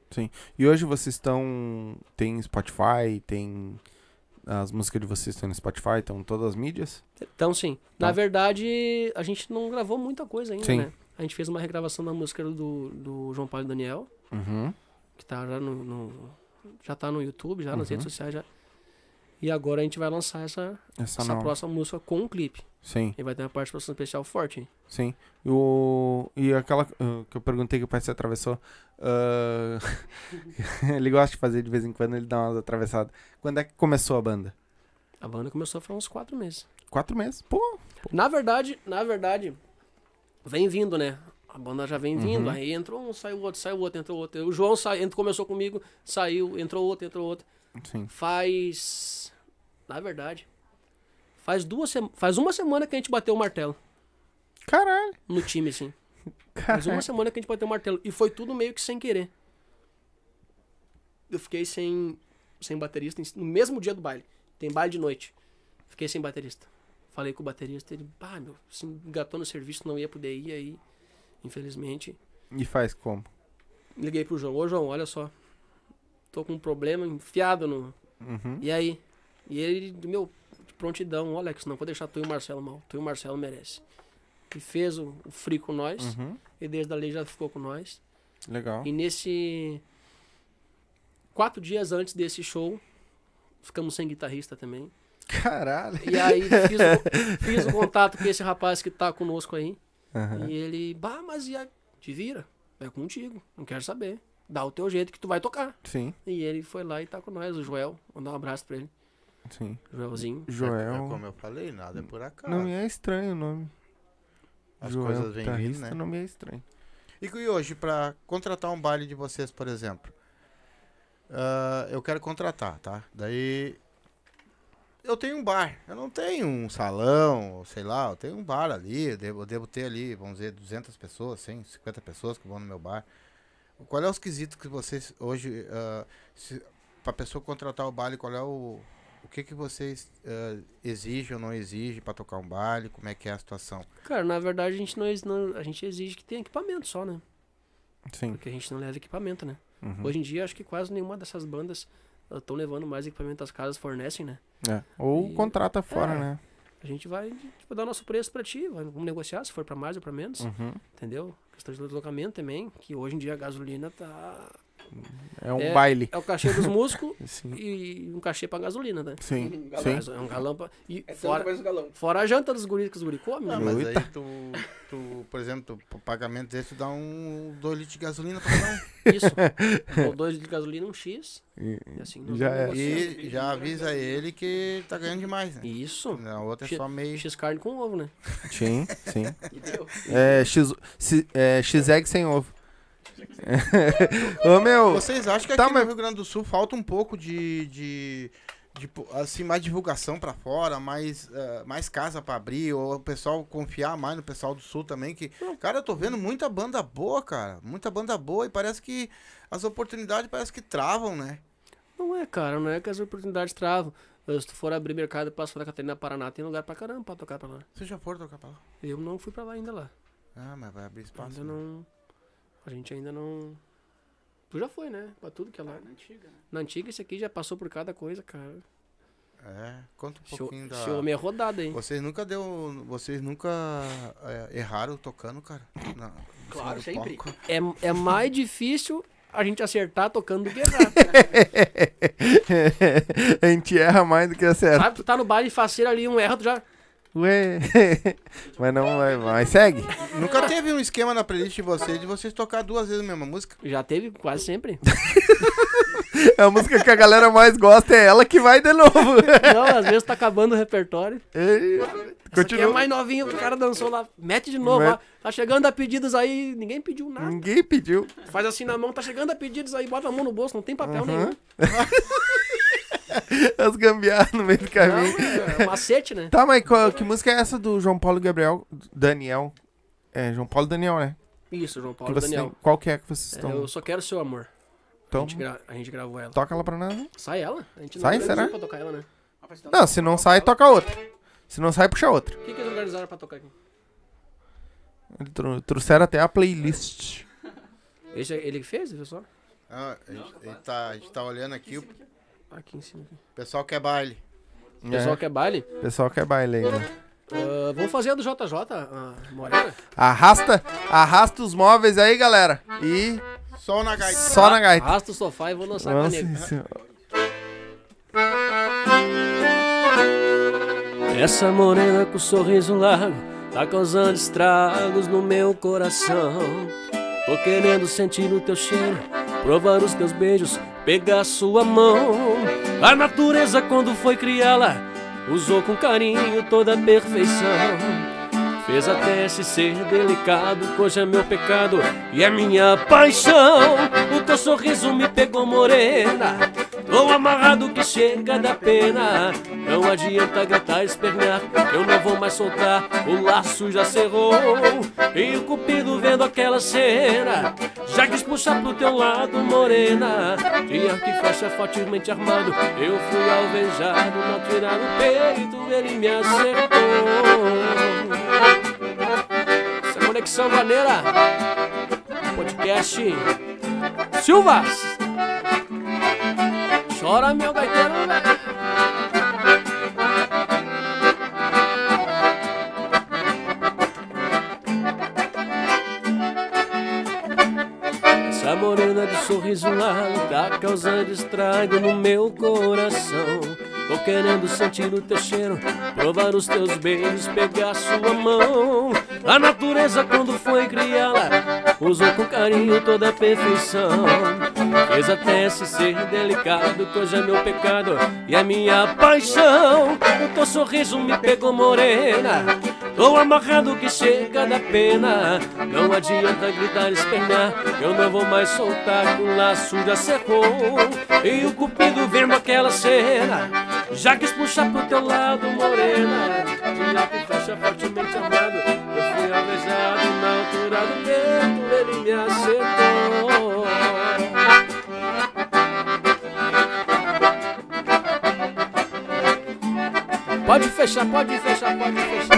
E hoje vocês estão. Tem Spotify, tem. As músicas de vocês estão no Spotify, estão em todas as mídias? Então, sim. Na Tá. verdade, a gente não gravou muita coisa ainda, Sim. né? A gente fez uma regravação da música do, do João Paulo e Daniel, Uhum. que tá já no, no- já tá no YouTube, já nas Uhum. redes sociais já. E agora a gente vai lançar essa, Essa, essa próxima música com um clipe. Sim, E vai ter uma participação especial forte. hein? sim. E, o... e aquela ah, que eu perguntei que o pai se atravessou. ah, ele gosta de fazer de vez em quando, ele dá umas atravessadas. Quando é que começou a banda? A banda começou faz uns quatro meses. Quatro meses? Pô, Na verdade, na verdade, vem vindo, né? A banda já vem vindo, Uhum. aí entrou um, saiu outro, saiu outro, entrou outro. O João sa... começou comigo, saiu, entrou outro, entrou outro. Sim. Faz. Na verdade. Faz duas sema- Faz uma semana que a gente bateu o martelo Caralho. no time, assim. Faz uma Caralho. semana que a gente bateu o martelo. E foi tudo meio que sem querer. Eu fiquei sem, sem baterista no mesmo dia do baile. Tem baile de noite. Fiquei sem baterista. Falei com o baterista, ele, pá, meu, se engatou no serviço, não ia poder ir aí. Infelizmente. E faz como? Liguei pro João, ô João, olha só. Tô com um problema enfiado no, Uhum. e aí? E ele, meu, de prontidão, olha, Alex, não vou deixar tu e o Marcelo mal. Tu e o Marcelo merece. E fez o, o free com nós. Uhum. E desde ali já ficou com nós. Legal. E nesse. Quatro dias antes desse show, ficamos sem guitarrista também. Caralho. E aí fiz o, fiz o contato com esse rapaz que tá conosco aí. Aham. E ele, bah, mas e a... te vira? É contigo, não quero saber. Dá o teu jeito que tu vai tocar. Sim, E ele foi lá e tá com nós, o Joel. Mandar um abraço pra ele. sim. Joelzinho. É, Joel. como eu falei, nada é por acaso. Não me é estranho o nome. As Joel, coisas vêm vindo, né? não me é estranho. E, e hoje, pra contratar um baile de vocês, por exemplo, ah, eu quero contratar, tá? Daí. Eu tenho um bar, eu não tenho um salão, sei lá, eu tenho um bar ali, eu devo, eu devo ter ali, vamos dizer, 200 pessoas, 150 pessoas que vão no meu bar. Qual é os quesitos que vocês hoje, uh, para pessoa contratar o baile, qual é o, o que que vocês ah, exigem ou não exigem para tocar um baile, como é que é a situação? Cara, na verdade a gente não, não- a gente exige que tenha equipamento só, né? Sim. Porque a gente não leva equipamento, né? Uhum. Hoje em dia acho que quase nenhuma dessas bandas estão levando mais equipamento as casas fornecem, né? É. Ou E- contrata fora, é. né? A gente vai tipo, dar nosso preço pra ti, vamos negociar se for pra mais ou pra menos, Uhum. entendeu? Questão de deslocamento também, que hoje em dia a gasolina tá É um É. baile. é o cachê dos músicos e um cachê pra gasolina, né? Sim. Um galão. Sim. É um galão pra... e É fora, mais galão. fora a janta dos guris que os guris comem, Não, né? mas Eita. aí tu, tu, por exemplo, tu, o pagamento desse tu dá um 2 litros de gasolina pra cada um. Isso. Ou dois de gasolina, um X. E- E assim, não Já é. E já avisa ele que tá ganhando demais, né? Isso. Na outra é X- só meio. X carne com ovo, né? Sim, sim. E deu. É, X, é, X-egg sem ovo. Ô, meu, Vocês acham que aqui Tá, no mas- Rio Grande do Sul falta um pouco de. de, assim, mais divulgação pra fora, mais, eh, mais casa pra abrir, ou o pessoal confiar mais no pessoal do Sul também, que, cara, eu tô vendo muita banda boa, cara, muita banda boa, e parece que as oportunidades parece que travam, né? Não é, cara, não é que as oportunidades travam. Se tu for abrir mercado pra Santa Catarina, Paraná, tem lugar pra caramba pra tocar pra lá. Vocês já foram tocar pra lá? Eu não fui pra lá ainda lá. Ah, mas vai abrir espaço. Ainda né? não. A gente ainda não. Tu já foi, né? Pra tudo que é lá. Na antiga, né? Na antiga, esse aqui já passou por cada coisa, cara. É, conta um Esse pouquinho da. esse homem é rodado, hein? Vocês nunca deu. Vocês nunca eh, erraram tocando, cara? Na- Claro, sempre. palco? É, é mais difícil a gente acertar tocando do que errar. a gente erra mais do que acerta. Sabe, tu tá no baile faceiro ali, um erro, tu já. Ué. Mas não vai. Mas segue. Nunca teve um esquema na playlist de vocês de vocês tocar duas vezes a mesma música? Já teve quase sempre. A música que a galera mais gosta é ela que vai de novo. Não, às vezes tá acabando o repertório. Ei, é Continua. mais novinha, o cara dançou lá. Mete de novo, Mete. ó. Tá chegando a pedidos aí, ninguém pediu nada. Ninguém pediu. Faz assim na mão, tá chegando a pedidos aí, bota a mão no bolso, não tem papel Uhum. nenhum. As gambiarras no meio do Não, caminho. é macete, né? Tá, mas qual- que música é essa do João Paulo e Gabriel? Daniel. É, João Paulo e Daniel, né? Isso, João Paulo e você- Daniel. Qual que é que vocês É, estão. eu só quero seu amor. A, Então, gente gra- a gente gravou ela. toca ela pra nós. né? Sai ela? A gente Sai, não será? organizou pra tocar ela, né? Não, se não sai, toca outra. Se não sai, puxa outra. O que, que eles organizaram pra tocar aqui? Eles tro- trouxeram até a playlist. Esse é ele que fez, viu só? Ah, a, gente, a gente tá, a gente tá olhando aqui, o Aqui em cima. Aqui. pessoal quer baile. Pessoal É, quer baile? pessoal quer baile aí, né? Ah, vamos fazer a do JJ, a Morena? Arrasta, arrasta os móveis aí, galera. E Só na gaita. só na gaita. Arrasta o sofá e vou dançar com a senhora. Essa morena com sorriso largo tá causando estragos no meu coração. Tô querendo sentir o teu cheiro, provar os teus beijos, pegar sua mão. A natureza, quando foi criá-la, usou com carinho toda a perfeição. Fez até esse ser delicado, que hoje é meu pecado e é minha paixão. O teu sorriso me pegou morena, tô amarrado que chega da pena. Não adianta gritar, espernear, eu não vou mais soltar, o laço já cerrou. E o cupido vendo aquela cena, já quis puxar pro teu lado, morena. De arco e flecha fortemente armado, eu fui alvejado, não tirar no peito, ele me acertou. Essa é Conexão Vaneira Podcast Silvas Chora meu gaiteiro velho. Essa morena de sorriso largo tá causando estrago no meu coração. Tô querendo sentir o teu cheiro, provar os teus beijos, pegar sua mão. A natureza, quando foi criá-la, usou com carinho toda a perfeição. Fez até esse ser delicado, que hoje é meu pecado e é minha paixão. O teu sorriso me pegou morena. Tô amarrado que chega da pena. Não adianta gritar, espernear. Eu não vou mais soltar que o laço já secou. E o cupido vendo aquela cena. Já quis puxar pro teu lado, morena. Que fecha fortemente amado. Eu fui alvejado na altura do vento. Ele me acertou. Pode fechar, pode fechar, pode fechar.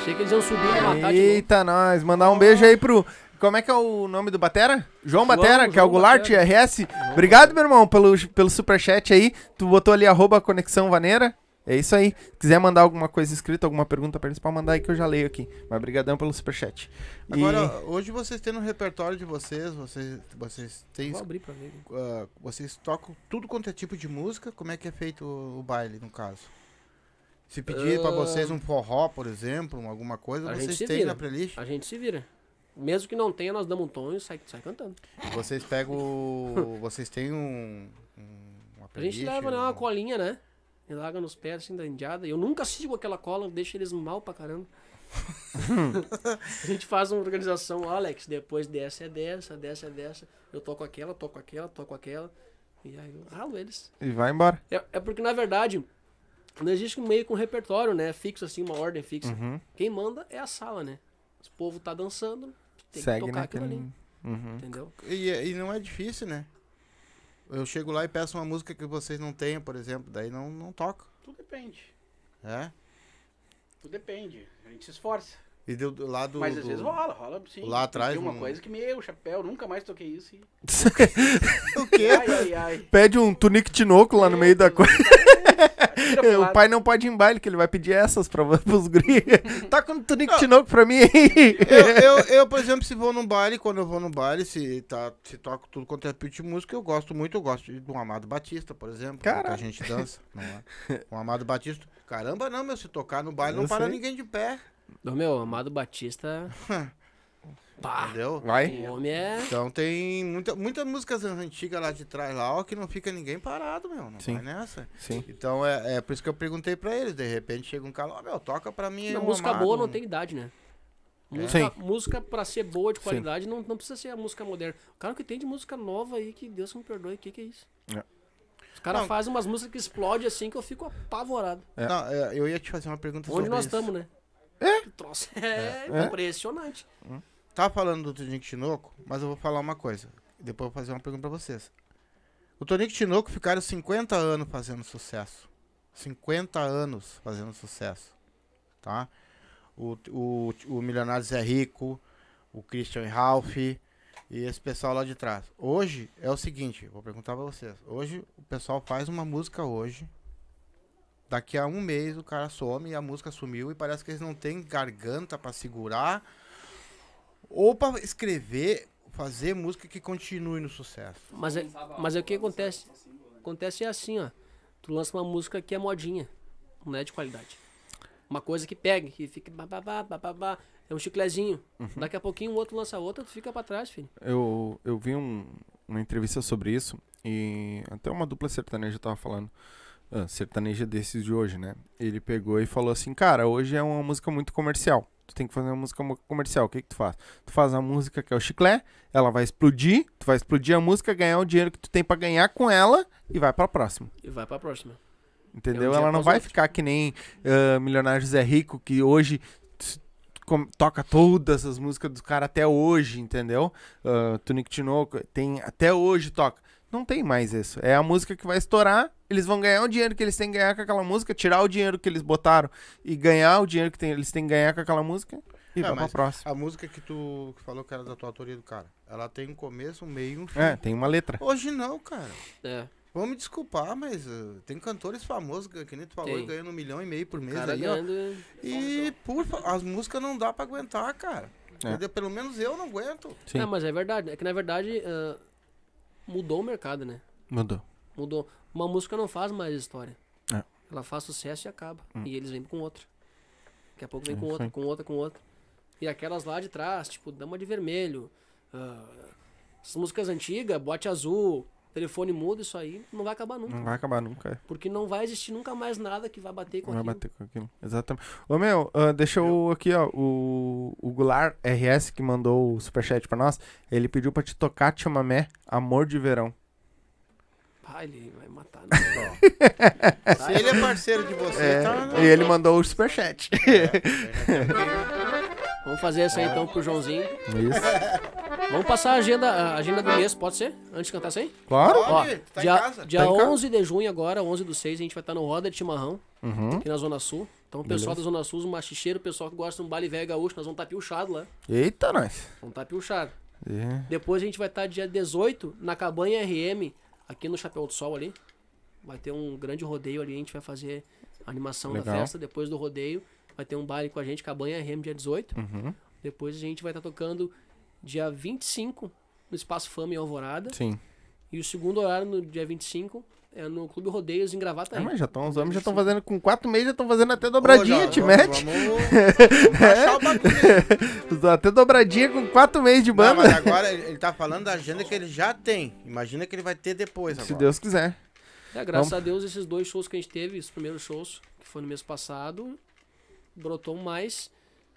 Achei que eles iam subir e matar. Eita, nós. Mandar um beijo aí pro. Como é que é o nome do Batera? João João- Batera, que é o João Goulart Batera. RS. Obrigado, meu irmão, pelo, pelo superchat aí. Tu botou ali arroba Conexão Vaneira. É isso aí. Se quiser mandar alguma coisa escrita, alguma pergunta pra eles, pode mandar aí que eu já leio aqui. Mas brigadão pelo superchat. E- Agora, hoje vocês têm no repertório de vocês, vocês, vocês têm. Vou abrir pra ver. ah, vocês tocam tudo quanto é tipo de música, como é que é feito o, o baile, no caso? Se pedir pra Ah. vocês um forró, por exemplo, um- alguma coisa, A vocês têm vira. na playlist? A gente se vira. Mesmo que não tenha, nós damos um tom e sai, sai cantando. Vocês pegam. vocês têm um. um- uma A gente leva né, uma um- colinha, né? E larga nos pés assim da indiada. Eu nunca sigo aquela cola, deixa eles mal pra caramba. a gente faz uma organização, Alex, depois dessa é dessa, dessa é dessa. Eu toco aquela, toco aquela, toco aquela. E aí eu ralo eles. E vai embora. É, é porque, na verdade, não existe um meio com repertório, né? Fixo, assim, uma ordem fixa. Uhum. Quem manda é a sala, né? O povo tá dançando, tem Segue, que tocar né? aquilo ali, Uhum. entendeu? E, e não é difícil, né? Eu chego lá e peço uma música que vocês não tenham, por exemplo, daí não, não toco. Tudo depende. É? Tudo depende. A gente se esforça. E do, do lado. Mas às do- vezes rola, rola sim. lá atrás, Tem uma um- coisa que, meu, chapéu, nunca mais toquei isso. E... O quê? Ai, ai, ai. Pede um tunique tinoco lá no meio da coisa. O pai não pode ir em baile, que ele vai pedir essas pra, pros guri. Toca um Tunic Tinoco pra mim aí. Eu, eu, eu, por exemplo, se vou num baile, quando eu vou num baile, se, tá, se toco tudo quanto é tipo de música, eu gosto muito, eu gosto de, do Amado Batista, por exemplo, que Caraca. a gente dança, não é? O Amado Batista, caramba não, meu, se tocar no baile Eu não para sei. ninguém de pé, Ô, meu, Amado Batista. Pá, entendeu? Vai. o homem é. Então tem muita, muitas músicas antigas lá de trás, lá, ó, que não fica ninguém parado, meu, não Sim. vai nessa. Sim. Então é, é por isso que eu perguntei pra eles, de repente chega um cara, ó, meu, toca pra mim Não, um música Amado, boa não um- tem idade, né? É. Música, música pra ser boa de Sim. qualidade não, não precisa ser a música moderna. O cara que tem de música nova aí, que Deus me perdoe, o que, que é isso? É. Os caras fazem umas músicas que explodem assim que eu fico apavorado. É. Não, é, eu ia te fazer uma pergunta Onde sobre nós estamos, né? É? O troço é, É. impressionante. Tá falando do Tonico Tinoco, mas eu vou falar uma coisa. Depois eu vou fazer uma pergunta pra vocês. O Tonico Tinoco ficaram 50 anos fazendo sucesso. 50 anos fazendo sucesso. Tá? O, o, o Milionário Zé Rico, o Christian Ralph e esse pessoal lá de trás. Hoje é o seguinte, vou perguntar pra vocês. Hoje o pessoal faz uma música hoje. Daqui a um mês o cara some e a música sumiu e parece que eles não têm garganta pra segurar ou pra escrever, fazer música que continue no sucesso. Mas é, mas é o que acontece? Acontece é assim, ó. Tu lança uma música que é modinha, não é de qualidade. Uma coisa que pega, que fica bababá, bababá, é um chiclezinho. Daqui a pouquinho o outro lança outra, tu fica pra trás, filho. Eu, eu vi um- uma entrevista sobre isso e até uma dupla sertaneja tava falando. ah, sertaneja desses de hoje, né? Ele pegou e falou assim, cara, hoje é uma música muito comercial. Tu tem que fazer uma música comercial. O que que tu faz? Tu faz a música que é o chiclé, ela vai explodir, tu vai explodir a música, ganhar o dinheiro que tu tem pra ganhar com ela e vai pra próxima. E vai pra próxima. Entendeu? É um ela não após vai ficar que nem ah, Milionário Zé Rico, que hoje toca todas as músicas dos caras até hoje, entendeu? Uh, Tunico Tinoco tem até hoje toca. Não tem mais isso. É a música que vai estourar, eles vão ganhar o dinheiro que eles têm que ganhar com aquela música, tirar o dinheiro que eles botaram e ganhar o dinheiro que tem- eles têm que ganhar com aquela música e É, vai pra próxima. A música que tu que falou que era da tua autoria do cara, ela tem um começo, um meio e um fim. É, tem uma letra. Hoje não, cara. É. Vamos me desculpar, mas uh, tem cantores famosos, que nem tu falou, Tem. e ganhando um milhão e meio por mês cara aí, ó. ganhando. E, por as músicas não dá pra aguentar, cara. É. Pelo menos eu não aguento. Sim, É, mas é verdade. É que na verdade ah, mudou o mercado, né? mudou. Mudou. Uma música não faz mais história. É. Ela faz sucesso e acaba. E eles vêm com outra. Daqui a pouco vem É com outra, com outra, com outra. E aquelas lá de trás, tipo, Dama de Vermelho. ah, essas músicas antigas, Bote Azul, Telefone Mudo, isso aí não vai acabar nunca. Não vai acabar nunca. é. Porque não vai existir nunca mais nada que vai bater com Vai aquilo. bater com aquilo. Exatamente. Ô meu, ah, deixa eu aqui, ó. O, o Goulart RS que mandou o superchat pra nós. Ele pediu pra te tocar Chamamé, Amor de Verão. Ah, ele vai matar. Né? Se ele é parceiro de você, É, tá. e ele mandou o superchat. Vamos fazer essa aí então pro Joãozinho. Isso. Vamos passar a agenda, a agenda do mês, pode ser? Antes de cantar isso aí? Claro. Ó, Pode, tá em dia, casa. dia Tá em casa. 11 de junho agora, 11 do 6, a gente vai estar no Roda de Chimarrão, Uhum. aqui na Zona Sul. Então o pessoal Beleza. da Zona Sul, os machicheiros, o pessoal que gosta de um baile velho gaúcho, nós vamos estar piochado lá. Eita, nós. Vamos estar piochado. É. Depois a gente vai estar dia 18 na Cabanha RM, aqui no Chapéu do Sol ali. Vai ter um grande rodeio ali, a gente vai fazer a animação da Legal. festa. Depois do rodeio, vai ter um baile com a gente, Cabanha RM, dia 18. Uhum. Depois a gente vai estar tocando dia 25 no Espaço Fama em Alvorada. Sim. E o segundo horário no dia 25 é no Clube Rodeios em É, Gravataí. mas já estão, os homens já estão fazendo, com quatro meses já estão fazendo até dobradinha, Ô, já, te vamos- mete. Vamos, vamos bagulho. Até dobradinha com quatro meses de Não, banda. mas agora ele, ele tá falando da agenda que ele já tem. Imagina que ele vai ter depois agora. Se Deus quiser. É, graças Vamos. a Deus, esses dois shows que a gente teve, os primeiros shows, que foi no mês passado, brotou mais,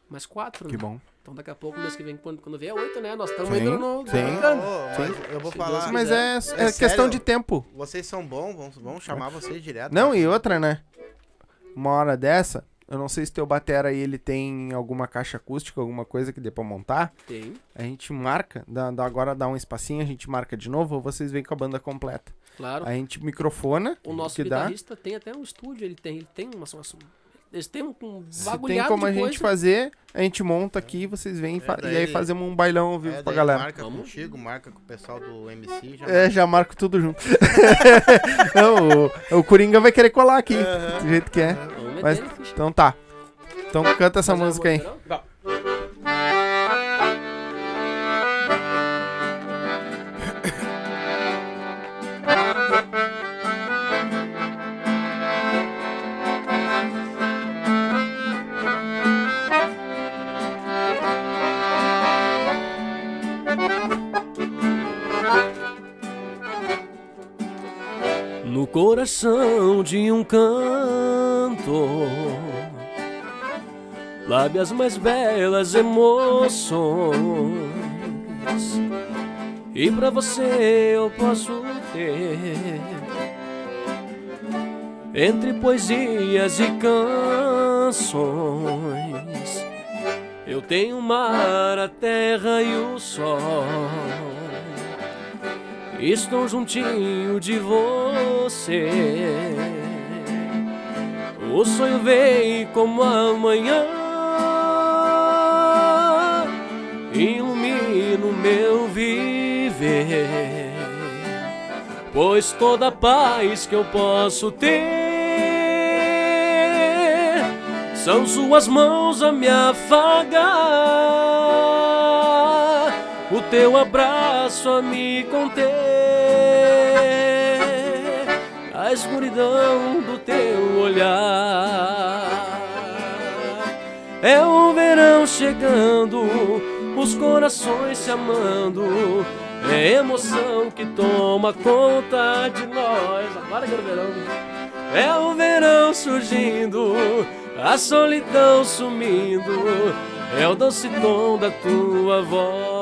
mais quatro, Que né? bom. Então daqui a pouco, mês que vem, quando, quando vier oito, né? Nós estamos Sim, indo no... sim. brincando. Ô, mas eu vou Se falar. Deus Mas é, é, É questão sério? de tempo. Vocês são bons, vamos, vamos chamar vocês direto. Não, e outra, né? Uma hora dessa, eu não sei se teu batera aí ele tem alguma caixa acústica, alguma coisa que dê pra montar. Tem. A gente marca, dá, dá- agora dá um espacinho, a gente marca de novo, ou vocês vêm com a banda completa. Claro. A gente microfona, O nosso que dá. guitarrista tem até um estúdio, ele tem, ele tem uma, uma, eles têm um, um Se tem como a de gente coisa. fazer, a gente monta aqui, vocês vêm e fa- daí- e aí fazemos um bailão ao vivo É, pra galera. Marca Vamos. contigo, marca com o pessoal do MC. Já É, já marco tudo junto. Não, o, o Coringa vai querer colar aqui, do jeito que é. Mas-. Então tá. Então canta essa uma música aí. não? No coração de um canto, lábias mais belas emoções. E pra você eu posso ter entre poesias e canções. Eu tenho o mar, a terra e o sol. Estou juntinho de você. O sonho vem como amanhã. Ilumina o meu viver. Pois toda paz que eu posso ter são suas mãos a me afagar, o teu abraço a me conter, a escuridão do teu olhar. É o verão chegando, os corações se amando. É emoção que toma conta de nós. Agora é o verão. É o verão surgindo, a solidão sumindo. É o doce tom da tua voz.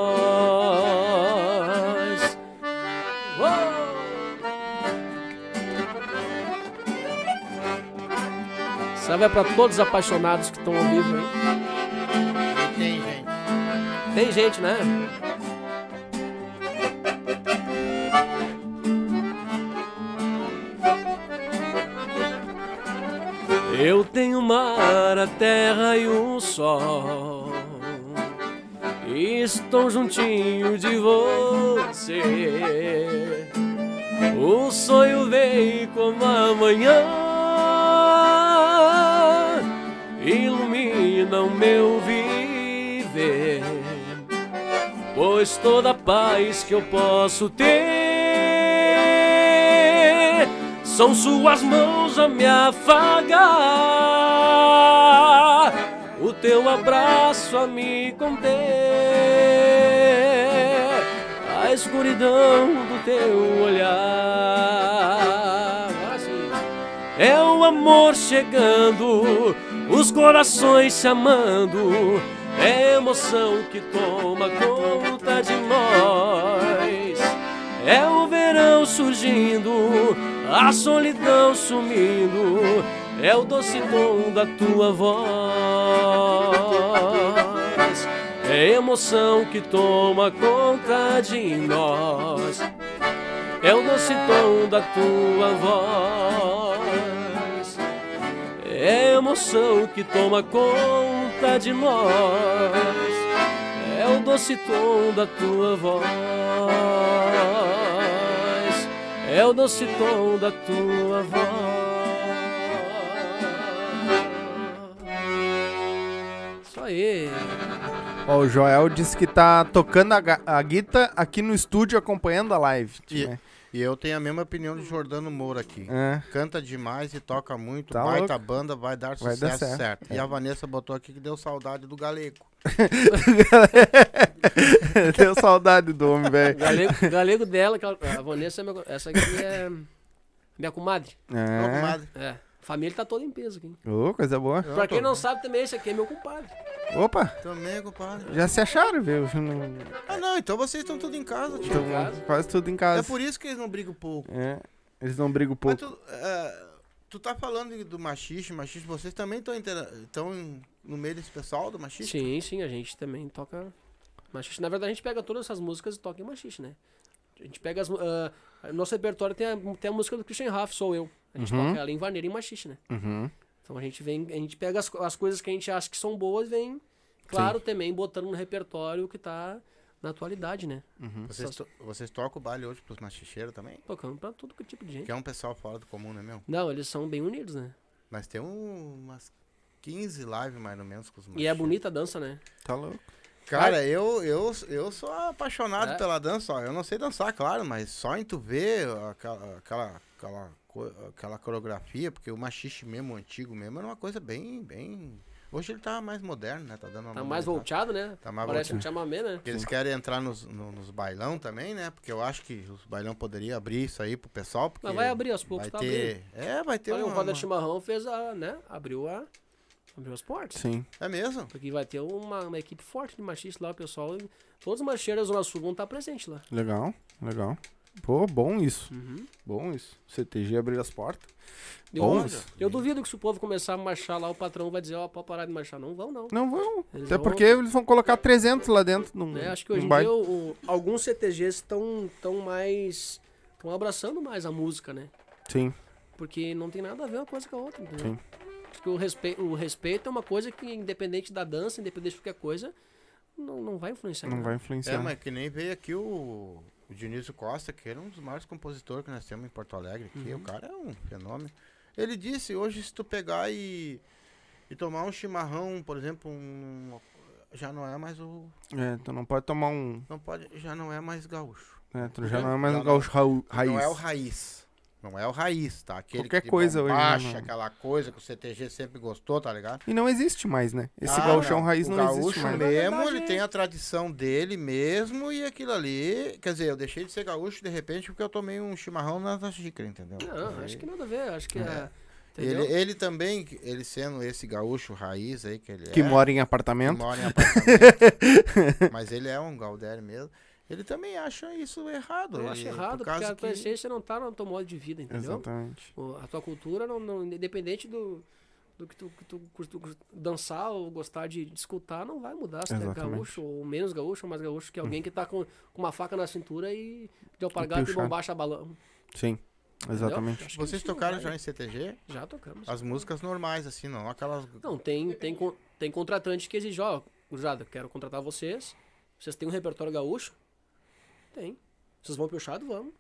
Essa vai para todos os apaixonados que estão ao vivo aí. E tem, gente. Tem gente, né? Eu tenho mar, a terra e o sol. Estou juntinho de você. O sonho vem como amanhã. Ilumina o meu viver pois toda paz que eu posso ter são suas mãos a me afagar, o teu abraço a me conter, a escuridão do teu olhar. É o amor chegando, os corações se amando. É emoção que toma conta de nós. É o verão surgindo, a solidão sumindo. É o doce tom da tua voz. É emoção que toma conta de nós. É o doce tom da tua voz. É emoção que toma conta de nós. É o doce tom da tua voz. É o doce tom da tua voz. Isso aí. Ó, o Joel disse que tá tocando a, a guita aqui no estúdio acompanhando a live. E, né? E eu tenho a mesma opinião do Jordano Moura aqui. É. Canta demais e toca muito. Tá baita louco. banda, vai dar Vai sucesso dar certo. certo. E a Vanessa botou aqui que deu saudade do Galego. Deu saudade do homem, velho. galego, o galego dela, a Vanessa, é meu- essa aqui é minha comadre. É. comadre. É. Família tá toda em peso aqui. Ô, coisa boa. Pra quem não sabe também, esse aqui é meu compadre. Opa, Também, compadre. já se acharam, viu? Não- Ah, não, então vocês estão tudo em casa, tio. Então, casa. quase tudo em É casa. por isso que eles não brigam pouco. É, eles não brigam Mas pouco. tu, é, tu tá falando do machixe, machixe, vocês também estão no meio desse pessoal do machixe? Sim, sim, a gente também toca machixe. Na verdade, a gente pega todas essas músicas e toca em machixe, né? A gente pega as. ah, nosso repertório tem a, tem a música do Christian Raff, Sou Eu. A gente Uhum. toca ela em vaneira e em machixe, né? Uhum. Então a gente vem, a gente pega as, as coisas que a gente acha que são boas e vem, claro, também botando no repertório o que tá na atualidade, né? Vocês, to- vocês tocam o baile hoje pros machicheiros também? Tocando pra todo que tipo de gente. Que é um pessoal fora do comum, né, meu? Não, eles são bem unidos, né? Nós temos umas 15 lives mais ou menos com os E é machicheiros. bonita a dança, né? Tá louco. Cara, eu, eu, eu sou apaixonado É. pela dança, ó. Eu não sei dançar, claro, mas só em tu ver aquela, aquela, aquela, aquela coreografia, porque o machixe mesmo, o antigo mesmo, era uma coisa bem, bem... Hoje ele tá mais moderno, né? Tá dando uma Tá mais volteado, né? Tá mais Parece um volteado. chamamé, né? Porque eles querem entrar nos, no- nos bailão também, né? Porque eu acho que os bailão poderia abrir isso aí pro pessoal. Porque Mas vai abrir aos poucos, vai tá ter... É, vai ter Olha, o uma, Roda uma- de Chimarrão fez a, né? Abriu a... Abriu as portas. Sim. É mesmo? Porque vai ter uma, uma equipe forte de machistas lá, o pessoal. Todos os macheiros da Zona Sul vão estar presentes lá. Legal, legal. Pô, bom isso. Uhum. Bom isso. CTG abrir as portas. Eu, Bom eu, isso. duvido que se o povo começar a marchar lá, o patrão vai dizer, ó, pode parar de marchar. Não vão, não. Não vão. Eles Até vão- porque eles vão colocar 300 lá dentro num, né? Acho que hoje em dia o- o- alguns CTGs estão tão mais. estão abraçando mais a música, né? Sim, Porque não tem nada a ver uma coisa com a outra, entendeu? Sim. Acho que o respeito, o respeito é uma coisa que, independente da dança, independente de qualquer coisa, não, não vai influenciar. não nada. vai É, influenciar. mas que nem veio aqui o, o Dionísio Costa, que era um dos maiores compositores que nós temos em Porto Alegre. Aqui. Uhum. O cara é um fenômeno. Ele disse, hoje se tu pegar e, e tomar um chimarrão, por exemplo, um, já não é mais o... É, tu não pode tomar um. Não pode, já não é mais gaúcho. É, tu já não é mais Já um gaúcho rau- raiz. Não é o raiz. Não é o raiz, tá? Aquele Qualquer de coisa hoje, né, bombacha, aquela coisa que o CTG sempre gostou, tá ligado? E não existe mais, né? Esse Ah, gauchão não. raiz o não gaúcho existe mais. Mesmo, ele é- tem a tradição dele mesmo e aquilo ali. Quer dizer, eu deixei de ser gaúcho de repente porque eu tomei um chimarrão na xícara, entendeu? Não, acho que nada a ver. Acho que é. É. Ele, ele também, ele sendo esse gaúcho raiz aí que ele Que é, mora em que apartamento. mora em apartamento, mas ele é um Galdério mesmo, ele também acha isso errado. Eu acho por errado, porque causa a tua que- essência não tá no teu modo de vida, entendeu? Exatamente. A tua cultura, não, não- independente do, do que tu, que tu, dançar ou gostar de, de escutar, não vai mudar se tu é gaúcho ou menos gaúcho ou mais gaúcho que alguém que tá com, com uma faca na cintura e de alpargata e bombacha balão. Sim, exatamente. Vocês tocaram já em CTG? Já tocamos. As músicas normais, assim, não aquelas. Não, tem, tem, tem contratante que exige, ó, Cruzada, quero contratar vocês. Vocês têm um repertório gaúcho? Tem. Vocês vão piochado? Vamos.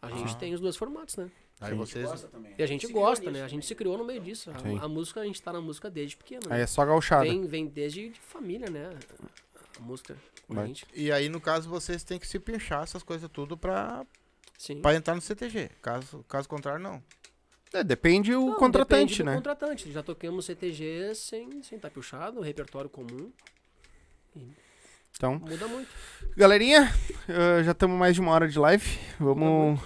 A gente Ah. tem os dois formatos, né? Aí vocês. Gosta também. E a gente Se gosta, né? A gente se criou no meio disso. Sim. A, a música, a gente tá na música desde pequeno. Aí Né? é só gauchada. Vem, vem desde de família, né? A música com a Vai. gente. E aí, no caso, vocês têm que se pinchar essas coisas tudo pra, Sim. pra entrar no CTG. Caso, caso contrário, não. É, depende o Não, depende contratante, do né? contratante. Já tocamos CTG sem, sem estar piochado, repertório comum. Então, Muda muito. galerinha, eh, já estamos mais de uma hora de live. Vamos.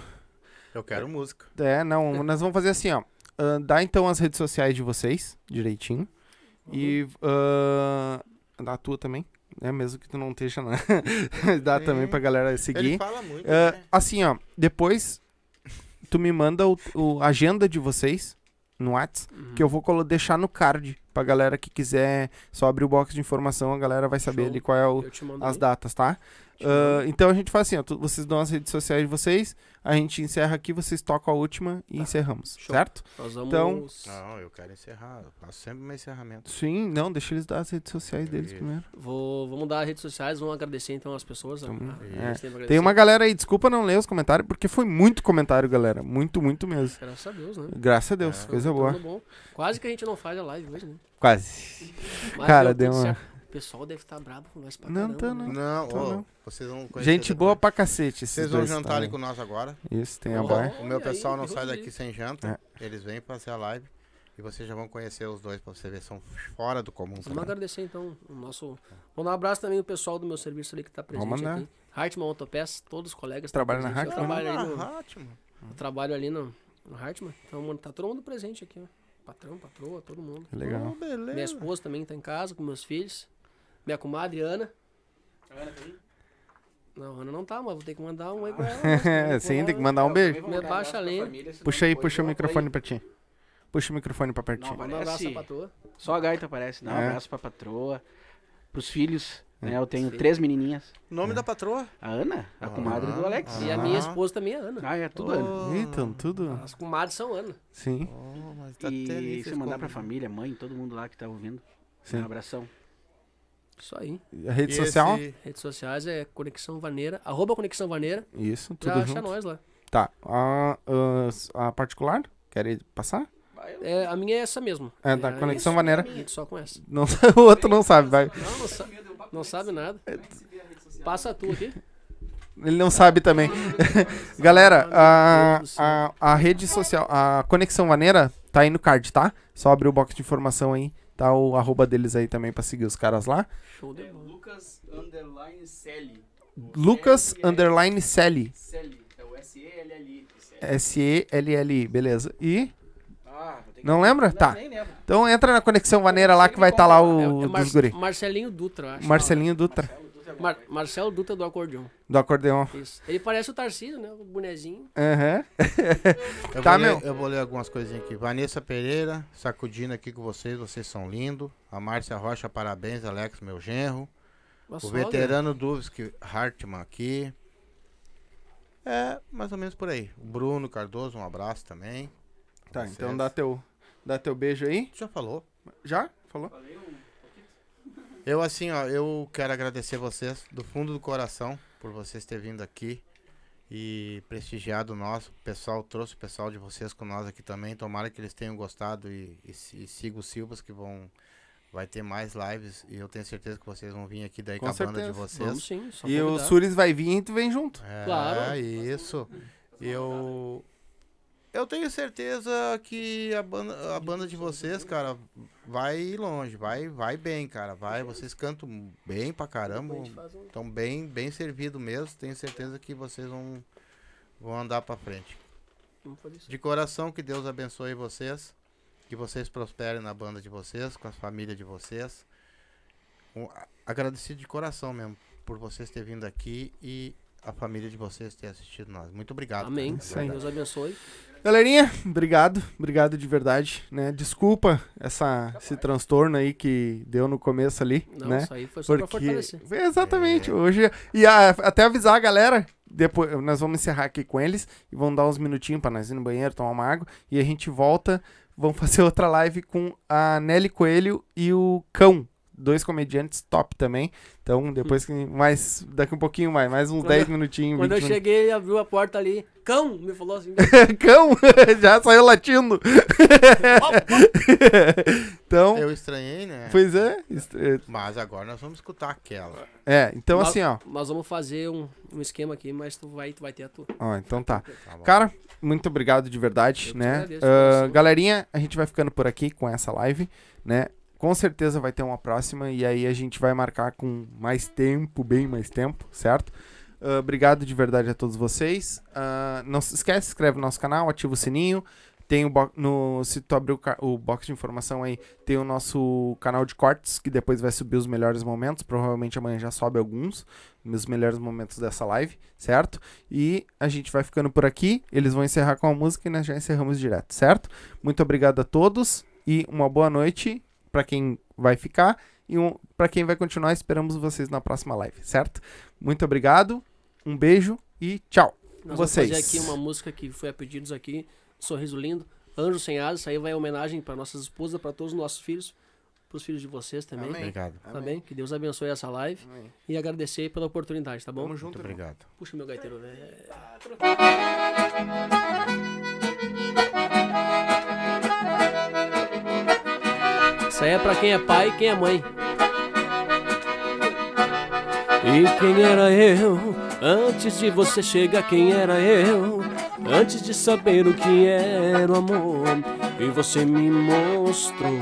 Eu quero música. É, não, nós vamos fazer assim, ó. Ah, dá então as redes sociais de vocês, direitinho. E ah, dá a tua também, né? Mesmo que tu não esteja na. dá Sim. também pra galera Ele seguir. fala muito, Ah, né? assim, ó, depois tu me manda o, agenda de vocês no Whats, Uhum. que eu vou colo- deixar no card pra galera que quiser só abrir o box de informação, a galera vai saber Show. ali qual é o, as aí. datas, tá? Ah, então a gente faz assim, ó, tu- vocês dão as redes sociais de vocês, a gente encerra aqui, vocês tocam a última e Tá. encerramos, Show. certo? Nós vamos. então- Não, eu quero encerrar. Eu faço sempre meu encerramento. Sim, não, deixa eles dar as redes sociais deles Isso. primeiro. Vou, vamos dar as redes sociais, vamos agradecer então as pessoas. Então, a- é. tem uma galera aí, desculpa não ler os comentários, porque foi muito comentário, galera. Muito, muito mesmo. Graças a Deus, né? Graças a Deus, É. coisa boa. bom. Quase que a gente não faz a live hoje, né? Quase. Mas Cara, deu deu uma- certo. O pessoal deve estar brabo com nós pra Não caramba, tá, né? não. Não, Então ô, não. vocês vão conhecer Gente boa pra cacete Vocês vão jantar ali com nós agora. Isso, tem a Ó, bar. O meu pessoal aí, não sai daqui sem janta. Eles vêm fazer a live. E vocês já vão conhecer os dois pra você ver. São fora do comum. Vamos agradecer então o nosso. Vou dar um abraço também o pessoal do meu serviço ali que tá presente Vamos mandar. aqui. Hartman Autopass, todos os colegas. Trabalha na presentes. Eu Hartmann? trabalho ali no, ótimo. eu trabalho ali no, no Hartman. Então, mano, tá todo mundo presente aqui, ó. Patrão, patroa, todo mundo. Legal. Oh, beleza. Minha esposa também tá em casa com meus filhos. Minha comadre Ana. Ana, tá aí? Não, Ana não tá, mas vou ter que mandar um aí pra ela. É, sim, tem que mandar um beijo. Me baixa ali. Puxa aí, puxa o microfone pra ti. Puxa o microfone pra pertinho. Não, Manda um abraço pra patroa. Só a gaita aparece. Dá um É. abraço pra patroa, pros filhos, né? Eu tenho três menininhas. Nome da patroa? A Ana, a comadre do Alex. E a minha esposa também é Ana. Ah, é tudo Ana. Então, tudo. As comadres são Ana. Sim, Oh, mas tá E se mandar pra família, mãe, todo mundo lá que tá ouvindo. sim. Um abração. Isso aí. A rede social? Redes sociais é Conexão Vaneira. Arroba Conexão Vaneira. Isso, Já tudo acha junto. nós lá. Tá. A, a, a particular? Quer passar? É, a minha é essa mesmo. É da a Conexão isso. Vaneira. A gente só com essa. Não, o outro não sabe, vai. Não, não, sa não sabe nada. Passa tu aqui. Ele não sabe também. Galera, a, a, a rede social, a Conexão Vaneira tá aí no card, tá? Só abrir o box de informação aí. Tá o arroba deles aí também pra seguir os caras lá. Show de É bola. Lucas Underline Celi. Lucas Underline Sally. Celi. É o S-E-L-L-I. S-E-L-L-I, beleza. E. Ah, vou ter que- Não lembra? Não, Tá. Então entra na Conexão Vaneira lá que vai estar lá É, o é Mar- dos guri. Marcelinho Dutra, acho. Marcelinho Dutra, Mar- Marcelo Dutra do acordeon. do acordeão. Isso. Ele parece o Tarcísio, né? O bonezinho. Aham. Eu, Tá, vou ler, meu. eu vou ler algumas coisinhas aqui. Vanessa Pereira, sacudindo aqui com vocês, vocês são lindos. A Márcia Rocha, parabéns, Alex, meu genro. O veterano Duvski Hartmann aqui. É, mais ou menos por aí. O Bruno Cardoso, um abraço também. Tá, Vocês. então dá teu, dá teu beijo aí. Já falou. Já? Falou? Eu assim, ó, eu quero agradecer vocês do fundo do coração por vocês terem vindo aqui e prestigiado nós. O pessoal trouxe o pessoal de vocês com nós aqui também. Tomara que eles tenham gostado e, e, e siga o Silvas que vão vai ter mais lives e eu tenho certeza que vocês vão vir aqui daí com, Com a banda de certeza. vocês. Vamos sim, só E o convidar. Suris vai vir e tu vem junto. É, Claro. isso. Eu eu tenho certeza que a banda, a banda de vocês, cara, vai ir longe, vai vai bem, cara, vai, vocês cantam bem pra caramba, estão bem bem servido mesmo, tenho certeza que vocês vão vão andar pra frente. De coração que Deus abençoe vocês, que vocês prosperem na banda de vocês, com a família de vocês. Um, agradecido de coração mesmo por vocês terem vindo aqui e a família de vocês ter assistido nós. Muito obrigado. Amém. cara, verdade. Deus abençoe. Galerinha, obrigado. Obrigado de verdade, né? Desculpa essa, esse transtorno aí que deu no começo ali, Não, né? isso aí foi só pra fortalecer. exatamente, hoje e a- até avisar a galera, depois nós vamos encerrar aqui com eles e vão dar uns minutinhos pra nós ir no banheiro, tomar uma água e a gente volta, vamos fazer outra live com a Nelly Coelho e o Cão, dois comediantes top também. Então, depois que mais daqui um pouquinho mais, mais uns Quando 10 eu- minutinhos, Quando eu 20 minutos. cheguei, ele abriu a porta ali. Cão! Me falou assim. Cão, já saiu latindo. então, Eu estranhei, né? pois é, é, Mas agora nós vamos escutar aquela. é, então Nós- assim, ó, Nós vamos fazer um, um esquema aqui, mas tu vai, tu vai ter a tua. ó, então tá. Tá. Cara, muito obrigado de verdade, Eu né? agradeço, coração. galerinha, a gente vai ficando por aqui com essa live, né? Com certeza vai ter uma próxima e aí a gente vai marcar com mais tempo, bem mais tempo, certo? Ah, obrigado de verdade a todos vocês. Ah, não se esquece, inscreve no nosso canal, ativa o sininho. Tem o no se tu abrir o, o box de informação aí, tem o nosso canal de cortes que depois vai subir os melhores momentos, provavelmente amanhã já sobe alguns, os melhores momentos dessa live, certo? E a gente vai ficando por aqui. Eles vão encerrar com a música e nós já encerramos direto, certo? Muito obrigado a todos e uma boa noite para quem vai ficar e um, para quem vai continuar. Esperamos vocês na próxima live, certo? Muito obrigado, um beijo e tchau. Nós Vocês. vamos fazer aqui uma música que foi a pedidos aqui, Sorriso Lindo, Anjo Sem Asas, isso aí vai em homenagem para nossas esposas, para todos os nossos filhos, para os filhos de vocês também. Amém. Obrigado. Tá bem? Que Deus abençoe essa live e agradecer pela oportunidade, tá bom? Tamo junto, Muito obrigado. Puxa meu gaiteiro, velho. Isso aí é pra quem é pai e quem é mãe. E quem era eu? Antes de você chegar, quem era eu? Antes de saber o que era o amor, e você me mostrou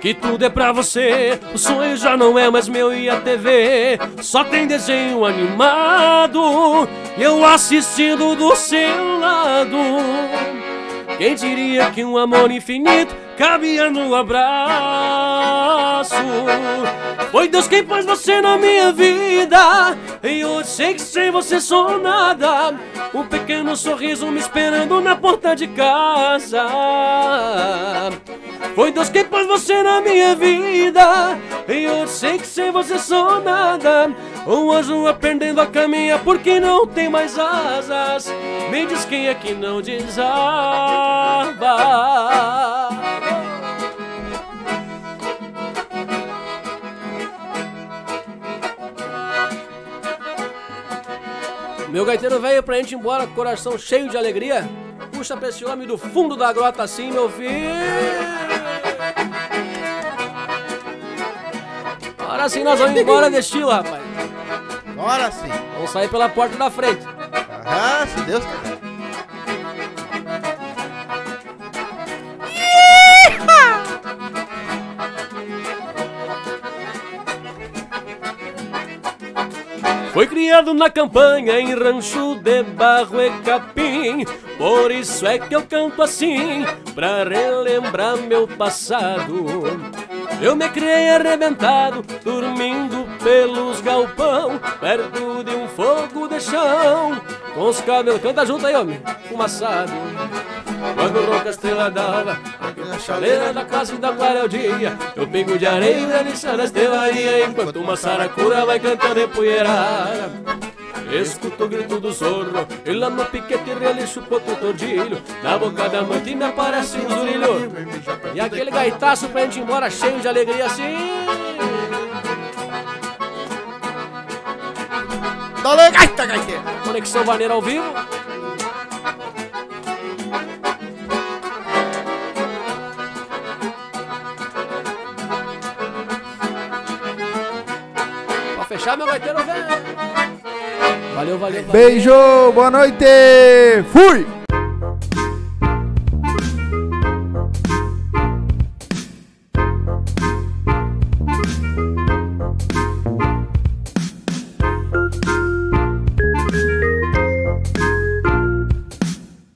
que tudo é pra você. O sonho já não é mais meu e a TV só tem desenho animado. E eu assistindo do seu lado. Quem diria que um amor infinito cabia no abraço? Foi Deus quem pôs você na minha vida. E eu sei que sem você sou nada. Um pequeno sorriso me esperando na porta de casa. Foi Deus quem pôs você na minha vida. E eu sei que sem você sou nada. Um anjo aprendendo a caminhar porque não tem mais asas. Me diz quem é que não desaba. Meu gaiteiro velho pra gente ir embora coração cheio de alegria. Puxa pra esse homem do fundo da grota assim, meu filho. Agora sim nós vamos embora de estilo, rapaz. Agora sim. Vamos sair pela porta da frente. Ah, se Deus quiser. Foi criado na campanha em rancho de barro e capim. Por isso é que eu canto assim, pra relembrar meu passado. Eu me criei arrebentado, dormindo pelos galpão, perto de um fogo de chão. Com os cabelos, canta junto aí, homem, fumaçado. Quando ronca a estrela d'alva, na chaleira da casa e da clara é o dia. Eu pingo de areia e delícia na estelaria, enquanto uma saracura vai cantando empoeirada. Escuto o grito do zorro E lá no piquete relincho o potro tordilho Na boca da mãe me aparece um zurilho E aquele gaitaço pra gente ir embora cheio de alegria assim Dale gaita, gaiteiro. Conexão Vaneira ao vivo Fechar meu gaiteiro velho Valeu, valeu, valeu Beijo, boa noite! Fui!